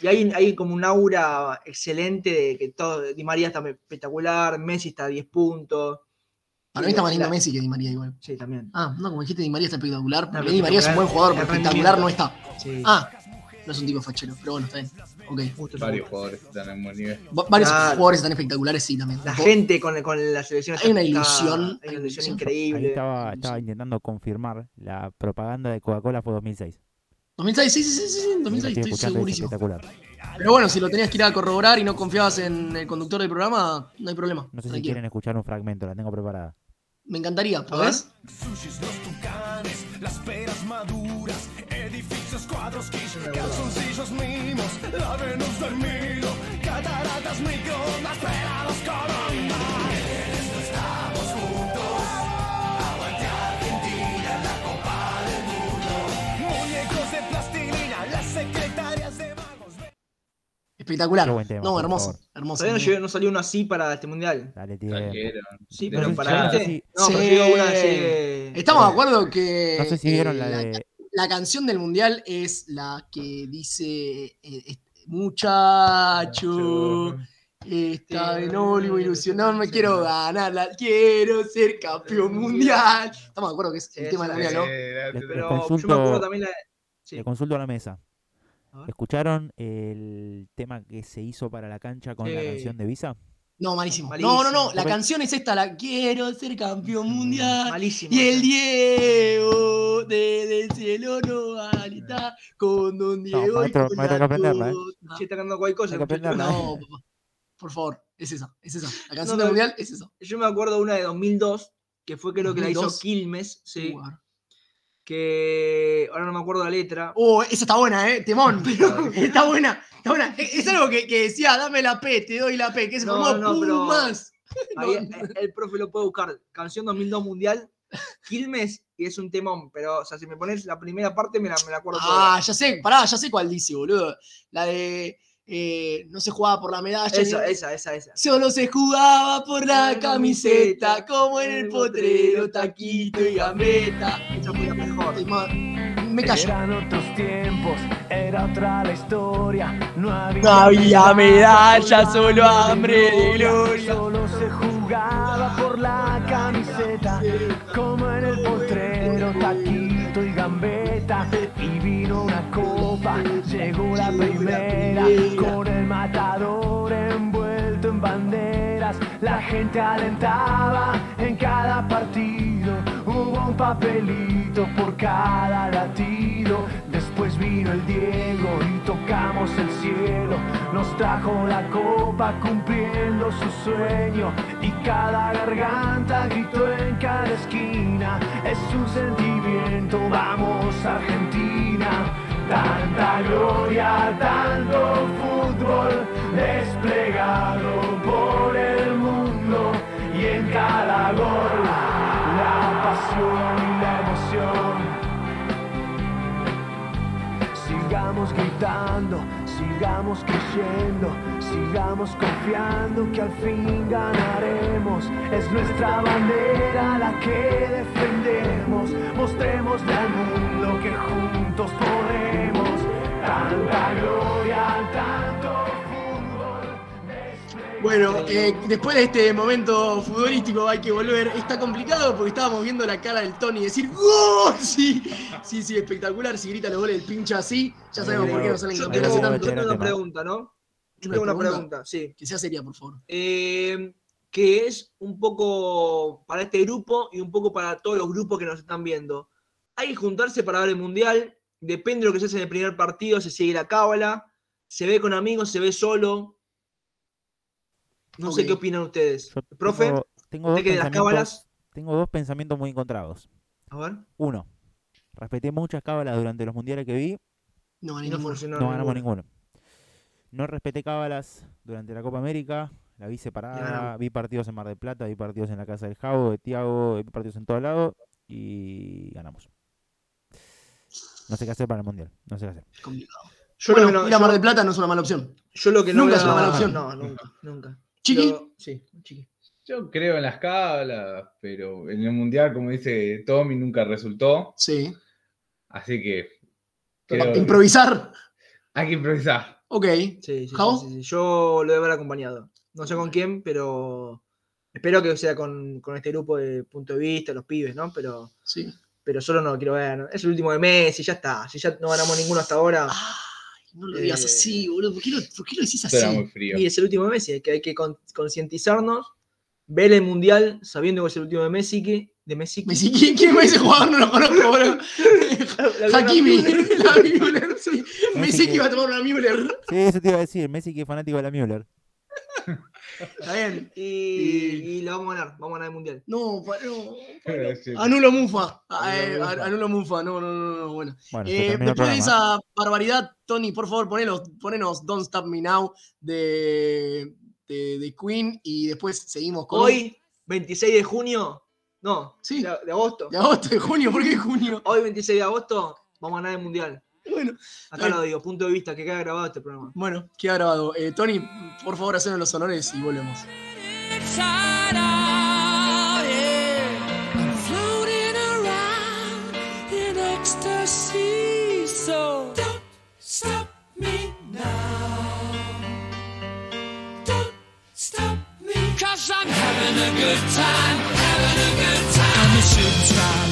y hay, hay como un aura excelente de que todo. Di María está espectacular, Messi está a 10 puntos. Para mí está más lindo Messi que Di María igual. Sí, también. Ah, no, como dijiste, Di María está espectacular. Mí Di María es un buen jugador, pero espectacular no está. Sí. Ah, no es un tipo fachero, pero bueno, está bien. Ok. Justo Varios jugadores están en buen nivel. Va- Varios jugadores están espectaculares, sí, también. La gente con, con la selección. Hay una ilusión, Hay una ilusión. Ahí increíble. estaba, estaba intentando confirmar. La propaganda de Coca-Cola fue 2006. 2006, sí, sí, sí, sí, sí, Ahí lo 2006, estoy segurísimo. espectacular. Pero bueno, si lo tenías que ir a corroborar y no confiabas en el conductor del programa, no hay problema. No sé si quieren escuchar un fragmento, la tengo preparada. Me encantaría, ¿podés? Sushis, los tucanes, las peras maduras, edificios, cuadros, quiche, calzoncillos mimos, la Venus del Milo, cataratas, microondas, pelados con Espectacular. Qué buen tema, no, hermoso, hermoso. Todavía no, no salió uno así para este mundial. Dale. Trajeron. Sí, Pero para este. sí. No, pero Sí. llegó una de. Estamos de acuerdo que No sé si vieron eh, la la, de. la canción del mundial es la que dice eh, muchacho. Está de nuevo ilusionado, me quiero ganar, la- quiero ser campeón mundial. Estamos de acuerdo que es el tema del esa mundial, ¿no? Pero yo me acuerdo también la. Sí. Le consulto a la mesa. ¿Escucharon el tema que se hizo para la cancha con la canción de Visa? No, malísimo. Malísimo. No, no, no. La canción es esta, la quiero ser campeón mundial. Malísimo. Y el Diego desde el cielo no alita con Don Diego. y maestro, con maestro, la aprenderla, ¿eh? Che, está cantando cualquier cosa. No, papá. Por favor, es esa, es esa. La canción No, del no, mundial es esa. Yo me acuerdo de una de 2002, que fue creo que la hizo 2002. Quilmes, sí. Que ahora no me acuerdo la letra. Oh, esa está buena, eh. Temón. Pero está buena, está buena. Es algo que, que decía, dame la P, te doy la P, que se No, formó no, pero-. Ahí, eh, el profe lo puede buscar. Canción 2002 Mundial, Quilmes, y es un temón. Pero, o sea, si me pones la primera parte, me la, me la acuerdo Ah, ya sé, pará, ya sé cuál dice, boludo. La de eh, no se jugaba por la medalla. Esa, ni- esa, esa, esa. Solo se jugaba por la camiseta, como en el potrero, taquito y gambeta. Esa fue la mejor. Me callo. Eran otros tiempos, era otra la historia. No había, No había medalla, solo hambre de gloria. Gente alentaba en cada partido, hubo un papelito por cada latido. Después vino el Diego y tocamos el cielo. Nos trajo la copa cumpliendo su sueño. Y cada garganta gritó en cada esquina. Es un sentimiento, vamos Argentina. Tanta gloria, tanto fútbol desplegado por el. Y en cada gol, la pasión y la emoción. Sigamos gritando, sigamos creyendo, sigamos confiando que al fin ganaremos. Es nuestra bandera la que defendemos. Mostrémosle al mundo que juntos podemos. Tanta gloria, fútbol. Bueno, eh, después de este momento futbolístico hay que volver. Está complicado porque estábamos viendo la cara del Tony y decir ¡Gol! Sí, sí, sí, espectacular. Si grita los goles, el pincha así. Ya sabemos por qué no salen Yo campeones tengo, yo una pregunta, ¿no? Yo ¿Una tengo una pregunta? pregunta, sí. Que sea seria, por favor. Eh, que es un poco para este grupo y un poco para todos los grupos que nos están viendo. Hay que juntarse para ver el mundial. Depende de lo que se hace en el primer partido, se sigue la cábala, se ve con amigos, se ve solo. No sé qué opinan ustedes. Yo Profe, tengo, tengo dos que de las pensamientos, cábalas. tengo dos pensamientos muy encontrados. A ver. Uno, respeté muchas cábalas durante los mundiales que vi, No, No ninguno. funcionó. no ganamos ninguno. No respeté cábalas durante la Copa América, la vi separada, vi partidos en Mar del Plata, vi partidos en la casa del Javo, de Tiago, vi partidos en todo lado y ganamos. No sé qué hacer para el mundial, no sé qué hacer. Complicado. Yo, Bueno, lo que no, ir a Mar del Plata no es una mala opción. yo lo que no nunca es una mala opción. No, nunca, nunca. Chiqui, Yo- sí, chiqui. Yo creo en las cábalas, pero en el mundial, como dice Tommy, nunca resultó. sí. Así que creo Improvisar. hay que improvisar. Ok. Sí, sí, sí, ¿Jao? sí, sí. Yo lo debo haber acompañado. No sé con quién, pero espero que sea con, con este grupo de punto de vista, los pibes, ¿no? Pero, Sí. pero solo no quiero ver. Es el último de Messi, ya está. Si ya no ganamos ninguno hasta ahora. Ay, no lo digas Eh, así, boludo. ¿Por qué lo, por qué lo decís Esto era muy así? frío. Y es el último de Messi, que hay que con- concientizarnos, ver el mundial sabiendo que es el último de Messi, que, de Messi. que- Messi, ¿quién, quién es ese jugador? No lo conozco, boludo. Hakimi. La Müller, sí. Messi que- que iba a tomar una Müller. Sí, eso te iba a decir, Messi que es fanático de la Müller. Está bien. Y, Y- y lo vamos a ganar, vamos a ganar el mundial. No, pa- no. Sí. Anulo Mufa. Ah, Anulo eh, Mufa. Anulo Mufa. No, no, no, no. Bueno. Eh, después de esa barbaridad, Tony, por favor, ponenos, ponenos Don't Stop Me Now de, de, de Queen y después seguimos con. Hoy, 26 de junio, no, Sí. de, de agosto. De agosto, de junio, ¿por qué junio? Hoy, 26 de agosto, vamos a ganar el mundial. Bueno, Acá lo digo, punto de vista, que queda grabado este programa. bueno, queda grabado. Eh, Tony, por favor, hacenos los honores y volvemos. inside out, yeah. I'm floating around in ecstasy. So don't stop me now. Don't stop me. Cause I'm having a good time, having a good time. I'm a shooting star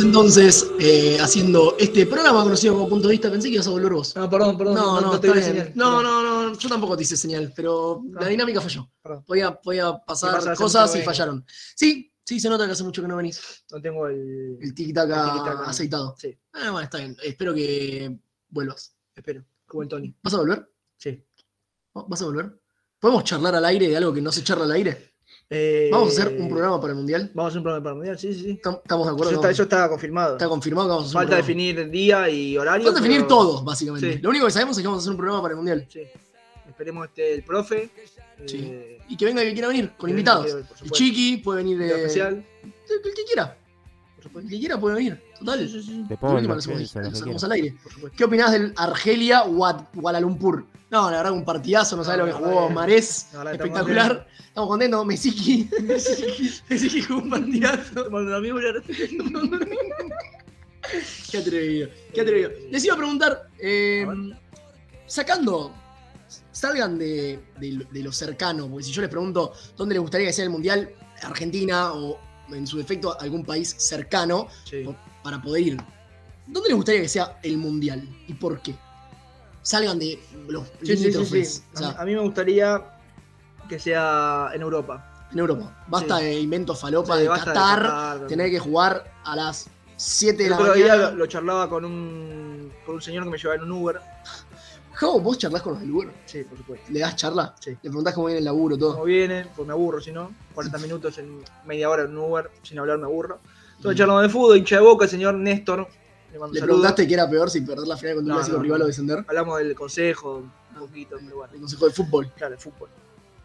Entonces eh, haciendo este programa conocido como Punto de Vista. Pensé que ibas a volver vos. No, perdón, perdón. No, no, te vi la bien. señal. no, no, no, yo tampoco te hice señal, pero la Ah. dinámica falló. Perdón. Podía, podía pasar pasa, cosas y fallaron. Sí, sí, se nota que hace mucho que no venís. No tengo el. El tiki-taka. aceitado. Sí, Ah, bueno, está bien. Espero que vuelvas. espero. Como el Tony. ¿Vas a volver? Sí. ¿Vas a volver? ¿Podemos charlar al aire de algo que no se charla al aire? Eh, ¿Vamos a hacer un programa para el Mundial? Vamos a hacer un programa para el mundial, sí, sí, sí. ¿Tam- ¿Estamos de acuerdo? Eso está, eso está confirmado. Está confirmado que vamos a hacer Falta un definir día y horario. Falta definir pero- todo, básicamente. Sí. Lo único que sabemos es que vamos a hacer un programa para el Mundial. Sí. Esperemos este, el profe. Sí. eh, Y que venga el que quiera venir, con invitados. venga, por El. Chiqui puede venir de. especial. El, que quiera. El que quiera puede venir. Total. Sí, sí, lo hacemos, al aire. ¿Qué opinás del Argelia Kuala Lumpur? No, la verdad, un partidazo, no sabes lo que jugó Marés. Espectacular. Estamos contentos. Mesiki. Mesiki jugó un partidazo. Qué atrevido, qué atrevido. Les iba a preguntar, eh, sacando, salgan de, de- de lo cercano, porque si yo les pregunto dónde les gustaría que sea el Mundial, Argentina o en su defecto algún país cercano, Sí. Para poder ir, ¿dónde les gustaría que sea el Mundial y por qué? Salgan de los Sí, sí, sí, o sea, A, mí, me gustaría que sea en Europa. en Europa. Basta de inventos falopa de de Qatar, Qatar. tener que jugar a las 7 de El la otro día mañana. lo, lo charlaba con un, con un señor que me llevaba en un Uber. ¿Cómo vos charlas con los del Uber? Sí, por supuesto. ¿Le das charla? Sí. Le preguntás cómo viene el laburo, todo. No viene, pues me aburro, si no. 40 minutos en media hora en un Uber, sin hablar me aburro. Entonces charlamos de fútbol, hincha de boca, el señor Néstor. Le mando Le saludos. preguntaste qué era peor si perder la final contra un clásico rival o descender. Hablamos del consejo, un poquito, pero bueno. El consejo de fútbol. Claro, el fútbol.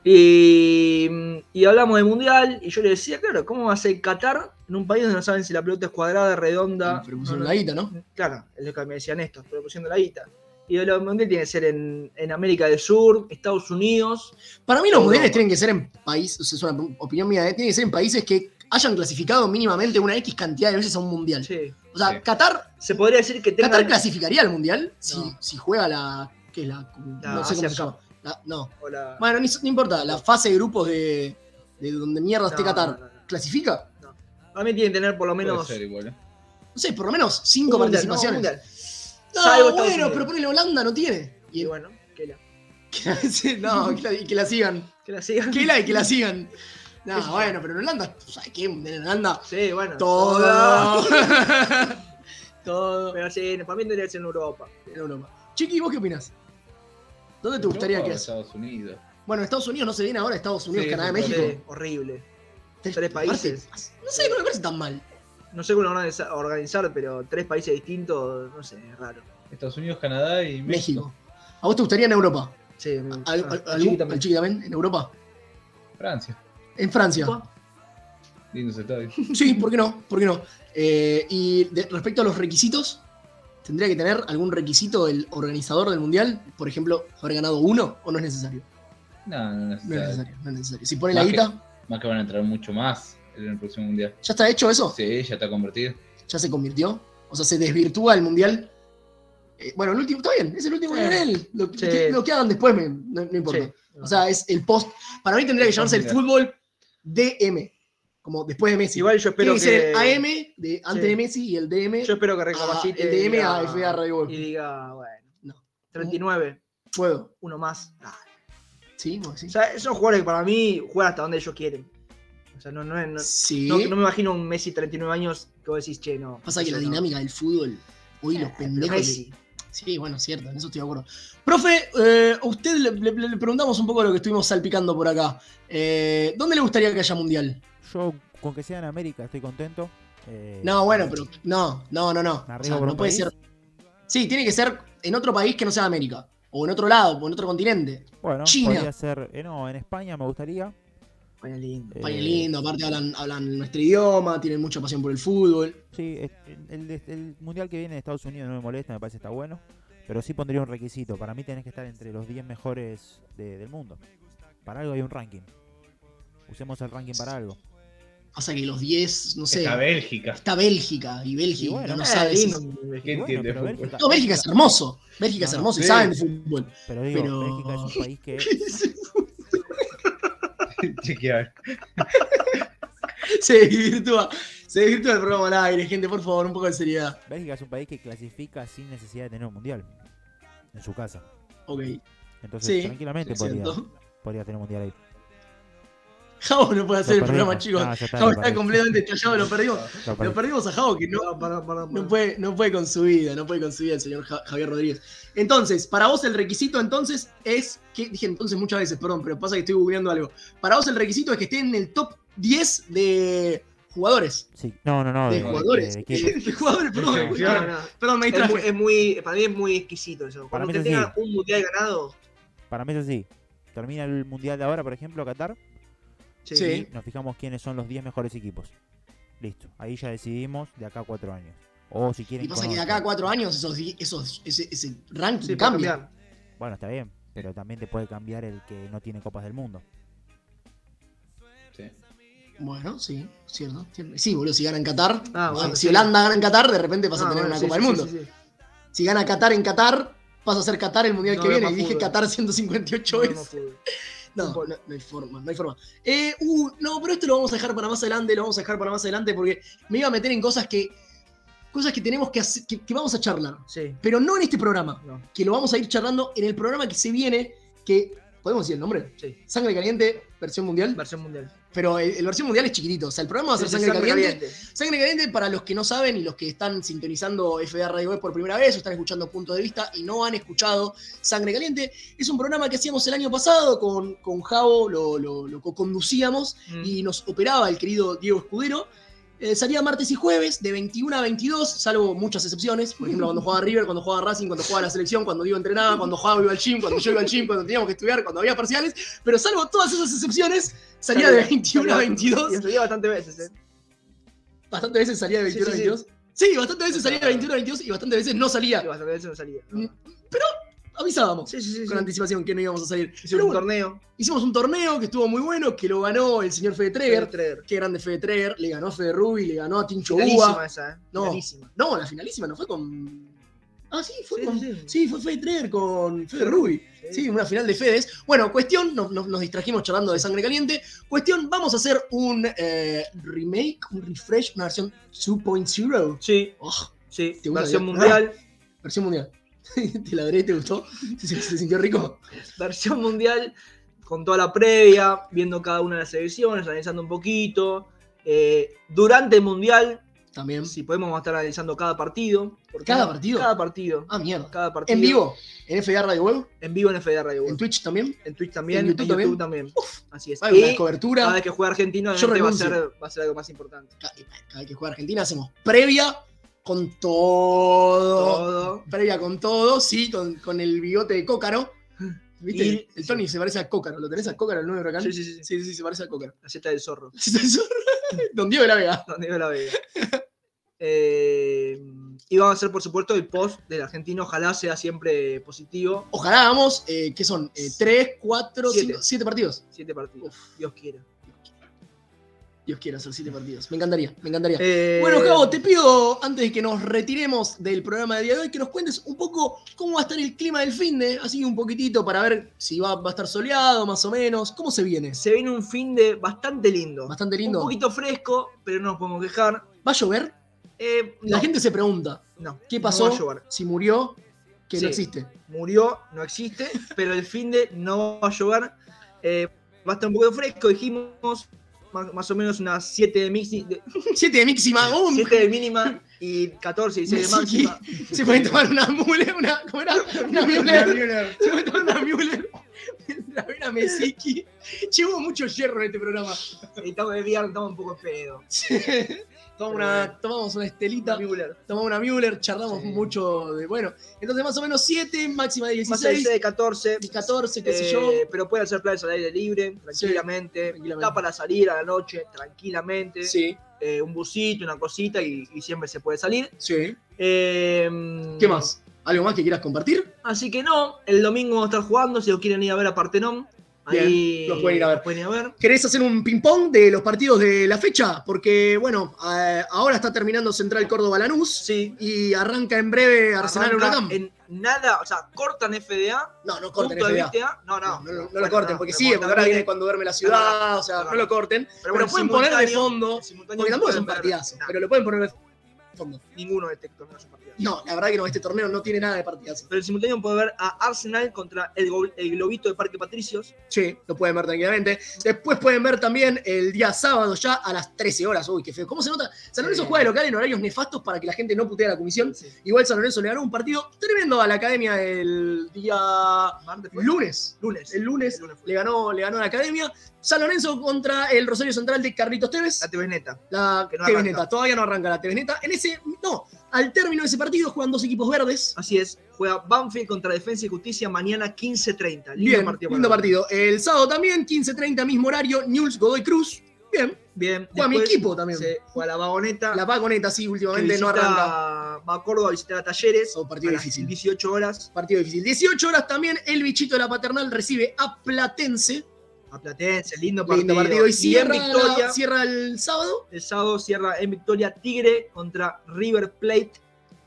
Y, y hablamos de mundial, y yo le decía, claro, ¿cómo va a ser Qatar en un país donde no saben si la pelota es cuadrada, redonda? Pero pusieron No, la guita, ¿no? Claro, es lo que me decía Néstor, pero pusiendo la guita. Y el mundial tiene que ser en, en América del Sur, Estados Unidos. Para mí los mundiales tienen que ser en países, o sea, es una opinión mía, ¿eh? tienen que ser en países que hayan clasificado mínimamente una X cantidad de veces a un mundial. Sí. O sea, Sí. Qatar, Se podría decir que tengan. Qatar clasificaría al mundial si, No. si juega la. ¿Qué es la? La no sé cómo se llama. La- no. la- Bueno, ni- no importa, la fase de grupos de, de donde mierda esté No, Qatar. no, no, no. ¿Clasifica? A mí tienen que tener por lo Puede menos. ser igual. ¿eh? No sé, por lo menos cinco un mundial, no, participaciones. un mundial. No, Salvo bueno, pero ponele Holanda no tiene. Y Y bueno, que la, no, que la, y que la sigan. que la sigan. Que la y que la sigan. No, bueno, pero en Holanda, ¿sabes qué? En Holanda, Sí, bueno. todo. todo Pero sí, para mí tendría que ser en Europa. en Europa. Chiqui, ¿vos qué opinas? ¿Dónde te gustaría que o es? Estados Unidos. Bueno, Estados Unidos no se viene ahora, Estados Unidos, Sí, Canadá, México. Sí, horrible. Tres- tres países. aparte, no sé, no me parece tan mal. No sé cómo lo van a organiza- organizar, pero tres países distintos, no sé, es raro. Estados Unidos, Canadá y México. México. ¿A vos te gustaría en Europa? Sí, ¿Al, al- al algún- Chiqui también. al Chiqui también? ¿En Europa? Francia. En Francia. Opa. Lindos estadios. Sí, ¿por qué no? ¿Por qué no? Eh, y de- respecto a los requisitos, ¿tendría que tener algún requisito el organizador del mundial? Por ejemplo, haber ganado uno o no es necesario. No, no No es necesario. necesario, no es necesario. Si pone Más la que- guita, Más que van a entrar mucho más en el próximo mundial. ¿ya está hecho eso? Sí, ya está convertido. ¿Ya se convirtió? O sea, se desvirtúa el mundial. Eh, bueno, el último, está bien, es el último Sí. nivel. Lo, Sí. que, lo que hagan después me- no, no importa. Sí. O sea, es el post. Para mí tendría que llamarse el fútbol DM. Como después de Messi. Igual yo espero Tiene que ser el que. AM de antes Sí. de Messi y el DM. Yo espero que a- recapacite. el DM diga- a FA Gol. Y diga, bueno, No. 39, Puedo. uno más. Ah. ¿Sí? ¿Vos decís? O sea, esos jugadores que para mí juegan hasta donde ellos quieren. O sea, no, no, no, sí. no, no me imagino un Messi 39 años que vos decís, che, no. Pasa que la dinámica del fútbol. Hoy los Eh, pendejos. Messi. Sí, bueno, cierto, en eso estoy de acuerdo. Profe, eh, a usted le, le- le preguntamos un poco lo que estuvimos salpicando por acá. Eh, ¿Dónde le gustaría que haya mundial? Yo, con que sea en América, estoy contento. Eh, No, bueno, pero no, no, no, no. ¿Me O arriesgo sea, por no puede país? ser. Sí, tiene que ser en otro país que no sea América. O en otro lado, o en otro continente. Bueno, China. podría ser. eh, no, en España me gustaría. Vaya lindo. Eh, País lindo, aparte hablan, hablan nuestro idioma, tienen mucha pasión por el fútbol. Sí, es- el, el- el mundial que viene de Estados Unidos no me molesta, me parece está bueno. Pero sí pondría un requisito. Para mí tenés que estar entre los 10 mejores de- del mundo. Para algo hay un ranking. Usemos el ranking para algo. O sea que los 10, no sé. Está Bélgica. Está Bélgica y Bélgica Y bueno, no eh, sabe si-. ¿Qué Y bueno, entiende fútbol? Bélgica- No, Bélgica es hermoso. Bélgica es No, no, hermoso y sí. saben de fútbol. Pero digo, pero- Bélgica es un país que Chequear. Se desvirtúa. Se desvirtúa el programa al aire, gente, por favor, un poco de seriedad. Bélgica es un país que clasifica sin necesidad de tener un mundial en su casa. Ok. Entonces, Sí, tranquilamente podría, podría tener un mundial ahí. Javo no puede hacer Lo el programa, chicos. Ah, ya está, Javo está completamente estallado, lo perdimos. Lo Lo perdimos. a Javo, que no, No, no, puede, no puede con su vida, no puede con su vida el señor Ja- Javier Rodríguez. Entonces, para vos el requisito entonces es, que dije entonces muchas veces, perdón, pero pasa que estoy googleando algo. Para vos el requisito es que esté en el top 10 de jugadores. Sí. No, no, no. De de- jugadores. de jugadores, perdón. No, no, Perdón, me Es muy, distraje. es muy- para mí es muy exquisito eso. Para Cuando mí te eso tengan sí. un mundial ganado, Para mí eso sí. Termina el mundial de ahora, por ejemplo, Qatar. Sí. Nos fijamos quiénes son los 10 mejores equipos. Listo. Ahí ya decidimos de acá a 4 años. O si quieren. Y pasa que de acá a cuatro años esos, esos, ese, ese ranking Sí, cambia. Bueno, está bien. Pero también te puede cambiar el que no tiene copas del mundo. Sí. Bueno, sí, cierto. cierto. Sí, boludo, si gana en Qatar, Ah, bueno, si sí. Holanda gana en Qatar, de repente pasa Ah, a tener bueno, una sí, Copa sí, del Mundo. sí, sí. Si gana Qatar en Qatar, pasa a ser Qatar el mundial No que viene. Y dije. Qatar 158 No veces. No, no, no hay forma, no hay forma. Eh, uh, no, pero esto lo vamos a dejar para más adelante, lo vamos a dejar para más adelante porque me iba a meter en cosas que. Cosas que tenemos que hacer, que, que vamos a charlar. Sí, Pero no en este programa, no, que lo vamos a ir charlando en el programa que se viene, que. ¿Podemos decir el nombre? sí. Sangre Caliente, versión mundial. Versión mundial. Pero el, el versión mundial es chiquitito. O sea, el programa va a ser Sangre, Caliente. caliente. Sangre Caliente, para los que no saben y los que están sintonizando FDA Radio Web por primera vez o están escuchando Punto de Vista y no han escuchado Sangre Caliente, es un programa que hacíamos el año pasado con, con Javo, lo, lo, lo co-conducíamos Mm. y nos operaba el querido Diego Escudero. Eh, salía martes y jueves de 21 a 22, salvo muchas excepciones. Por ejemplo, cuando jugaba River, cuando jugaba Racing, cuando jugaba la selección, cuando Diego entrenaba, cuando jugaba iba al gym, cuando yo iba al gym, cuando teníamos que estudiar, cuando había parciales. Pero salvo todas esas excepciones, salía de 21 a 22. Y estudié bastantes veces, ¿eh? Bastantes veces salía de Sí, 21 a sí, sí. 22. Sí, bastantes veces salía de 21 a 22 y bastantes veces no salía. Sí, bastantes veces no salía. Avisábamos Sí, sí, sí. con sí. anticipación que no íbamos a salir. Hicimos Pero un bueno, torneo. hicimos un torneo que estuvo muy bueno, que lo ganó el señor Fede Treger. Traer. Qué grande Fede Treger. Le ganó a Fede Rubi, le ganó a Tincho Finalísima Uva. esa, ¿eh? No. Finalísima. No, la finalísima no fue con. Ah, sí, fue Sí, con. sí. Sí, fue Fede Treger con Fede Rubi. Sí, una final de Fedes. Bueno, cuestión, nos, nos- nos distrajimos charlando de sangre caliente. Cuestión, vamos a hacer un eh, remake, un refresh, una versión 2.0. Sí, Oh, sí. ¿Te gusta Versión mundial. versión mundial. ¿Te ladré? ¿Te gustó? ¿Se, sintió rico? Versión mundial con toda la previa, viendo cada una de las selecciones, analizando un poquito. Eh, durante el mundial, También. si podemos vamos a estar analizando cada partido. ¿Por qué ¿Cada no? partido? Cada partido. Ah, mierda. Cada partido. ¿En vivo? ¿En FDA Radio Web? En vivo en FDA Radio ¿En Web. Twitch también? En Twitch también. ¿En En YouTube también? también. Así es. Hay una cobertura. cada vez que juega Argentina, va a, ser, va a ser algo más importante. Cada, cada vez que juega Argentina hacemos previa con todo. Todo. Previa con todo, sí, con, con el bigote de Cócaro. ¿Viste? Y- el Tony se parece a Cócaro. ¿Lo tenés a Cócaro, el nuevo huracán? Sí, sí, sí. Sí, sí, se parece a Cócaro. La Z del zorro. Don Diego de la Vega. Donde iba la Vega. Eh, y vamos a hacer, por supuesto, el post del argentino. Ojalá sea siempre positivo. Ojalá hagamos, eh, ¿qué son? Eh, ¿Tres, cuatro, Siete. cinco, siete partidos? Siete partidos. Dios quiera. Dios quiera hacer siete partidos. Me encantaría, me encantaría. Eh, Bueno, Javo, te pido, antes de que nos retiremos del programa de día de hoy, que nos cuentes un poco cómo va a estar el clima del fin de, así un poquitito para ver si va, va a estar soleado, más o menos. ¿Cómo se viene? Se viene un fin de bastante lindo. Bastante lindo. Un poquito fresco, pero no nos podemos quejar. ¿Va a llover? Eh, La no, gente se pregunta, no, ¿qué no pasó? va a llover. si murió, que Sí. no existe. Murió, no existe, pero el fin de no va a llover. Eh, va a estar un poco fresco, dijimos. Más, más o menos unas 7 de, mixi- de, Siete de máxima, ¡um! 7 de mínima y 14 y 16 de máxima. Se pueden tomar una mule, una, ¿cómo era? Una Müller. Se pueden tomar una Müller. La vena Mesiki. Llevo mucho hierro en este programa. Estamos de viernes, estamos un poco pedo. Tomamos una, tomamos una estelita. Müller. tomamos una Müller, charlamos Sí. mucho de, bueno, entonces más o menos 7, máxima de Más de 16, 16 de 14. 14, qué sé eh, yo. Pero pueden hacer planes al aire libre, tranquilamente. tranquilamente. Está para salir a la noche, tranquilamente. Sí, Eh, un busito, una cosita y, y siempre se puede salir. sí. Eh, ¿Qué más? ¿Algo más que quieras compartir? Así que no, el domingo vamos a estar jugando. Si lo quieren ir a ver a Partenón, Ahí los pueden ir a ver. pueden ir a ver. ¿Querés hacer un ping-pong de los partidos de la fecha? Porque, bueno, eh, ahora está terminando Central Córdoba Lanús Sí. y arranca en breve Arsenal Huracán. En nada, o sea, cortan FDA. No, no corten FDA. No, no. No, no, no lo corten, porque pero sigue, porque ahora viene cuando duerme la ciudad, o sea, no, lo corten. Pero, bueno, pueden poner de fondo, porque tampoco es un partidazo, pero lo pueden poner de fondo. Ninguno de este torneo es un partidazo. No, la verdad que no, este torneo no tiene nada de partidazo. Pero en simultáneo puede ver a Arsenal contra el, el Globito de Parque Patricios. Sí, lo pueden ver tranquilamente. Después pueden ver también el día sábado ya a las 13 horas. Uy, qué feo. ¿Cómo se nota? San Lorenzo Sí. juega de local en horarios nefastos para que la gente no putee a la comisión. Sí. Igual San Lorenzo le ganó un partido tremendo a la academia el día lunes. Lunes. El lunes El lunes le ganó, le ganó a la academia. San Lorenzo contra el Rosario Central de Carlitos Tevez. La TV Neta. La no TV arranca. Neta. Todavía no arranca la TV Neta. En ese, no, al término de ese partido juegan dos equipos verdes. Así es. Juega Banfield contra Defensa y Justicia mañana 15.30. Lindo Bien, partido. lindo partido. El sábado también, 15.30, mismo horario, News Godoy Cruz. Bien, Bien. Juega mi equipo también. Se juega la Vagoneta. la vagoneta sí, últimamente visita- no arranca. Va a Córdoba a visitar a Talleres. Oh, partido difícil. 18 horas. Partido difícil. 18 horas también, el bichito de la paternal recibe a Platense. A Platense. Lindo partido. Lindo partido. Y en cierra, Victoria. la- cierra el sábado, El sábado cierra en Victoria Tigre contra River Plate.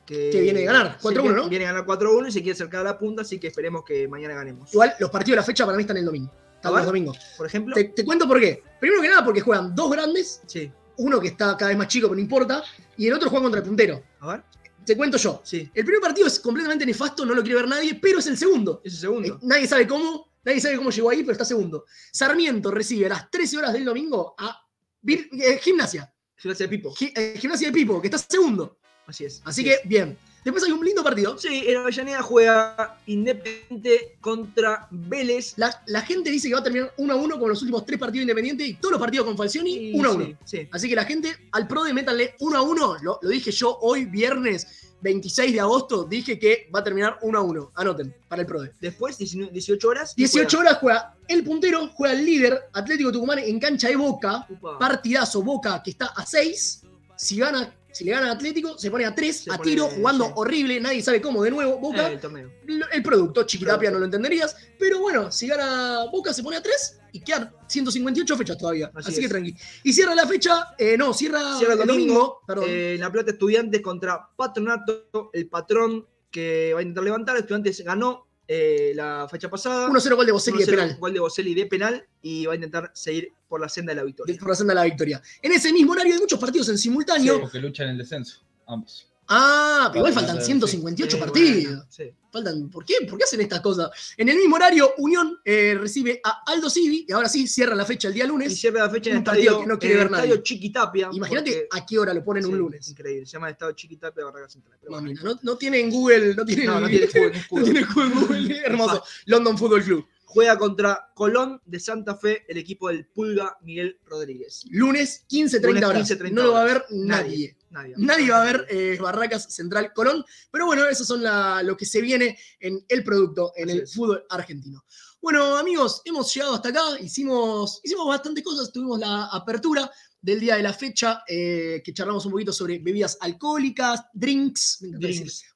Que, Que viene de ganar, se 4-1, quiere- ¿no? Viene a ganar 4-1 y se quiere acercar a la punta, así que esperemos que mañana ganemos. igual los partidos de la fecha para mí están el domingo. Están A los domingos. Por ejemplo, Te, te cuento por qué. Primero que nada, porque juegan dos grandes, sí. uno que está cada vez más chico, pero no importa, y el otro juega contra el puntero. A ver, Te cuento yo. sí. El primer partido es completamente nefasto, no lo quiere ver nadie, pero es el segundo. Ese segundo. Eh, Nadie sabe cómo, nadie sabe cómo llegó ahí, pero está segundo. Sarmiento recibe a las 13 horas del domingo a Vir- eh, Gimnasia. Gimnasia de Pipo. Eh, gimnasia de Pipo, que está segundo. Así es. Así sí. que, bien. Después hay un lindo partido. Sí, en Avellaneda juega Independiente contra Vélez. La, la gente dice que va a terminar 1 a 1 con los últimos tres partidos independientes y todos los partidos con Falcioni 1 a 1. Sí, sí. Así que la gente al pro de métanle 1 a 1. Lo, lo dije yo hoy, viernes 26 de agosto. Dije que va a terminar 1 a 1. Anoten, para el pro de. Después, 19 18 horas. 18 horas juega el puntero, juega el líder Atlético Tucumán en cancha de Boca. Upa. Partidazo Boca que está a 6. Si gana, si le gana al Atlético, se pone a 3 Se a pone- tiro, jugando sí. horrible. Nadie sabe cómo. De nuevo, Boca. Eh, el el producto, Chiquitapia no lo entenderías, pero bueno, si gana Boca se pone a 3 y quedan 158 fechas todavía, así, Así que tranqui. Y cierra la fecha, eh, no, cierra, Cierra el domingo, perdón. Eh, en La Plata Estudiantes contra Patronato, el patrón que va a intentar levantar. Estudiantes ganó eh, la fecha pasada. 1-0 gol de Boselli de 1-0 penal, Gol de Boselli de penal y va a intentar seguir por la senda de la victoria. por la senda de la victoria. En ese mismo horario hay muchos partidos en simultáneo. Porque luchan el descenso, ambos. Ah, pero igual faltan sí. 158 Sí, partidos. Faltan, ¿por qué? ¿Por qué hacen estas cosas? En el mismo horario, Unión eh, recibe a Aldo Civi, y ahora sí cierra la fecha el día Y lunes. cierra la fecha en el partido estadio, que no quiere ver nadie. estadio Chiquitapia. Imagínate porque- a qué hora lo ponen un lunes. Increíble. Se llama el estadio Chiquitapia Barracas Central. Pero bueno, Mamina, no, no tienen Google, no tienen, no, no tiene fútbol, no tienen Google, hermoso. London Football Club. Juega contra Colón de Santa Fe, el equipo del Pulga Miguel Rodríguez. Lunes 15.30 Lunes horas. 15:30 no lo va a ver nadie. Nadie. Nadie va a ver eh, Barracas Central Colón. Pero bueno, eso son la- lo que se viene en el producto, en Así el es. fútbol argentino. Bueno, amigos, hemos llegado hasta acá. Hicimos, hicimos bastantes cosas. Tuvimos la apertura del día de la fecha, eh, que charlamos un poquito sobre bebidas alcohólicas, drinks,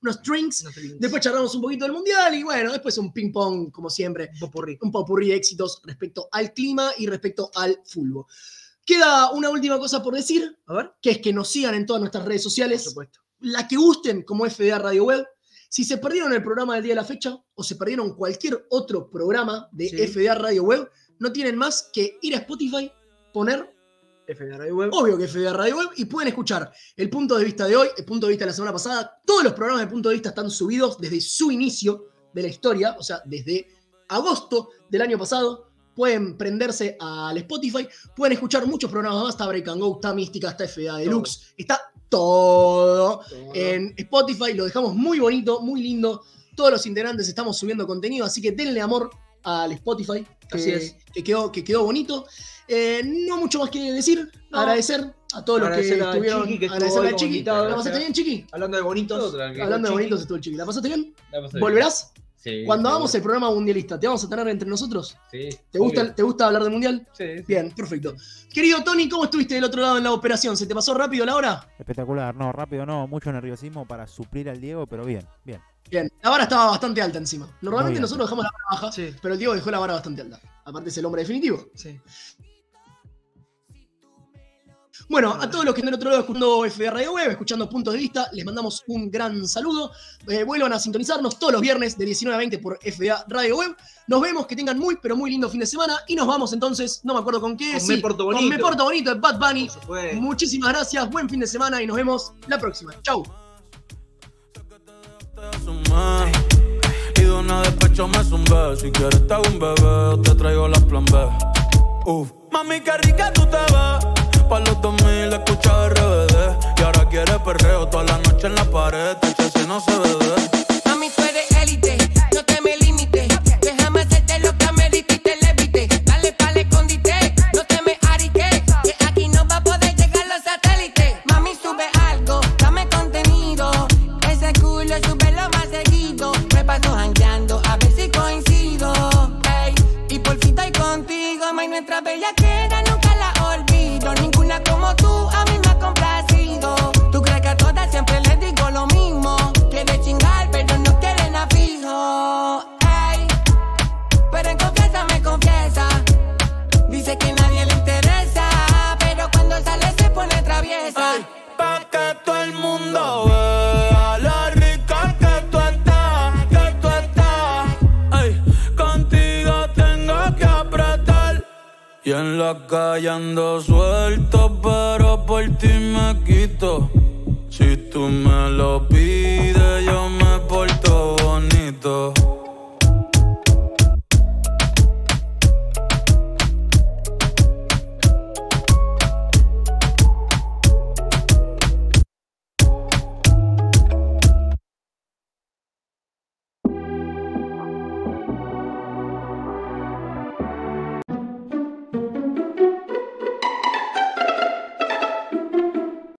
unos drinks. No. Después charlamos un poquito del mundial y bueno, después un ping-pong, como siempre. Un popurrí. un popurrí de éxitos respecto al clima y respecto al fútbol. Queda una última cosa por decir, A ver, que es que nos sigan en todas nuestras redes por sociales, supuesto. la que gusten como FDA Radio Web. Si se perdieron el programa del día de la fecha o se perdieron cualquier otro programa de Sí. FDA Radio Web, no tienen más que ir a Spotify, poner, FD Radio Web. obvio que FDA Radio Web, y pueden escuchar el punto de vista de hoy, el punto de vista de la semana pasada. Todos los programas de punto de vista están subidos desde su inicio de la historia, o sea, desde agosto del año pasado. Pueden prenderse al Spotify, pueden escuchar muchos programas más. Está Break and Go, está Mística, está FDA Deluxe, está todo en Spotify. Lo dejamos muy bonito, muy lindo. Todos los integrantes estamos subiendo contenido, así que denle amor al Spotify, que, Así es. que quedó, que quedó bonito. Eh, no mucho más que decir, No. agradecer a todos los que Agradecer a estuvieron. Chiqui, que agradecer a Chiqui. invitado. ¿La pasaste bien, Chiqui? Hablando de bonitos. Hablando de Chiqui. bonitos estuvo el Chiqui. ¿La pasaste bien? La pasé bien. Cuando hagamos el programa mundialista, ¿te vamos a tener entre nosotros? Sí. ¿Te gusta. ¿te gusta hablar de mundial? Sí, sí. Bien, perfecto. Querido Tony, ¿cómo estuviste del otro lado en la operación? ¿Se te pasó rápido la hora? Espectacular, no, rápido no, mucho nerviosismo para suplir al Diego, pero bien, bien. Bien. La vara estaba bastante alta encima. Normalmente nosotros dejamos la vara baja, Sí. pero el Diego dejó la vara bastante alta. Aparte es el hombre definitivo. Sí. Bueno, a todos los que están del otro lado escuchando FDA Radio Web, escuchando puntos de vista, les mandamos un gran saludo. Eh, vuelvan a sintonizarnos todos los viernes de 19 a 20 por FDA Radio Web. Nos vemos, que tengan muy, pero muy lindo fin de semana. Y nos vamos entonces, no me acuerdo con qué. Con sí, Me Porto Con Bonito. Me Porto Bonito de Bad Bunny. Muchísimas gracias, buen fin de semana y nos vemos la próxima. Chau. Mami, qué rica tú te ves. Pa' los 2000 escucha RBD. Y ahora quieres perreo toda la noche en la pared. Si no se ve. Mami, tú eres élite, acá suelto, pero por ti me quito. Si tú me lo pides, yo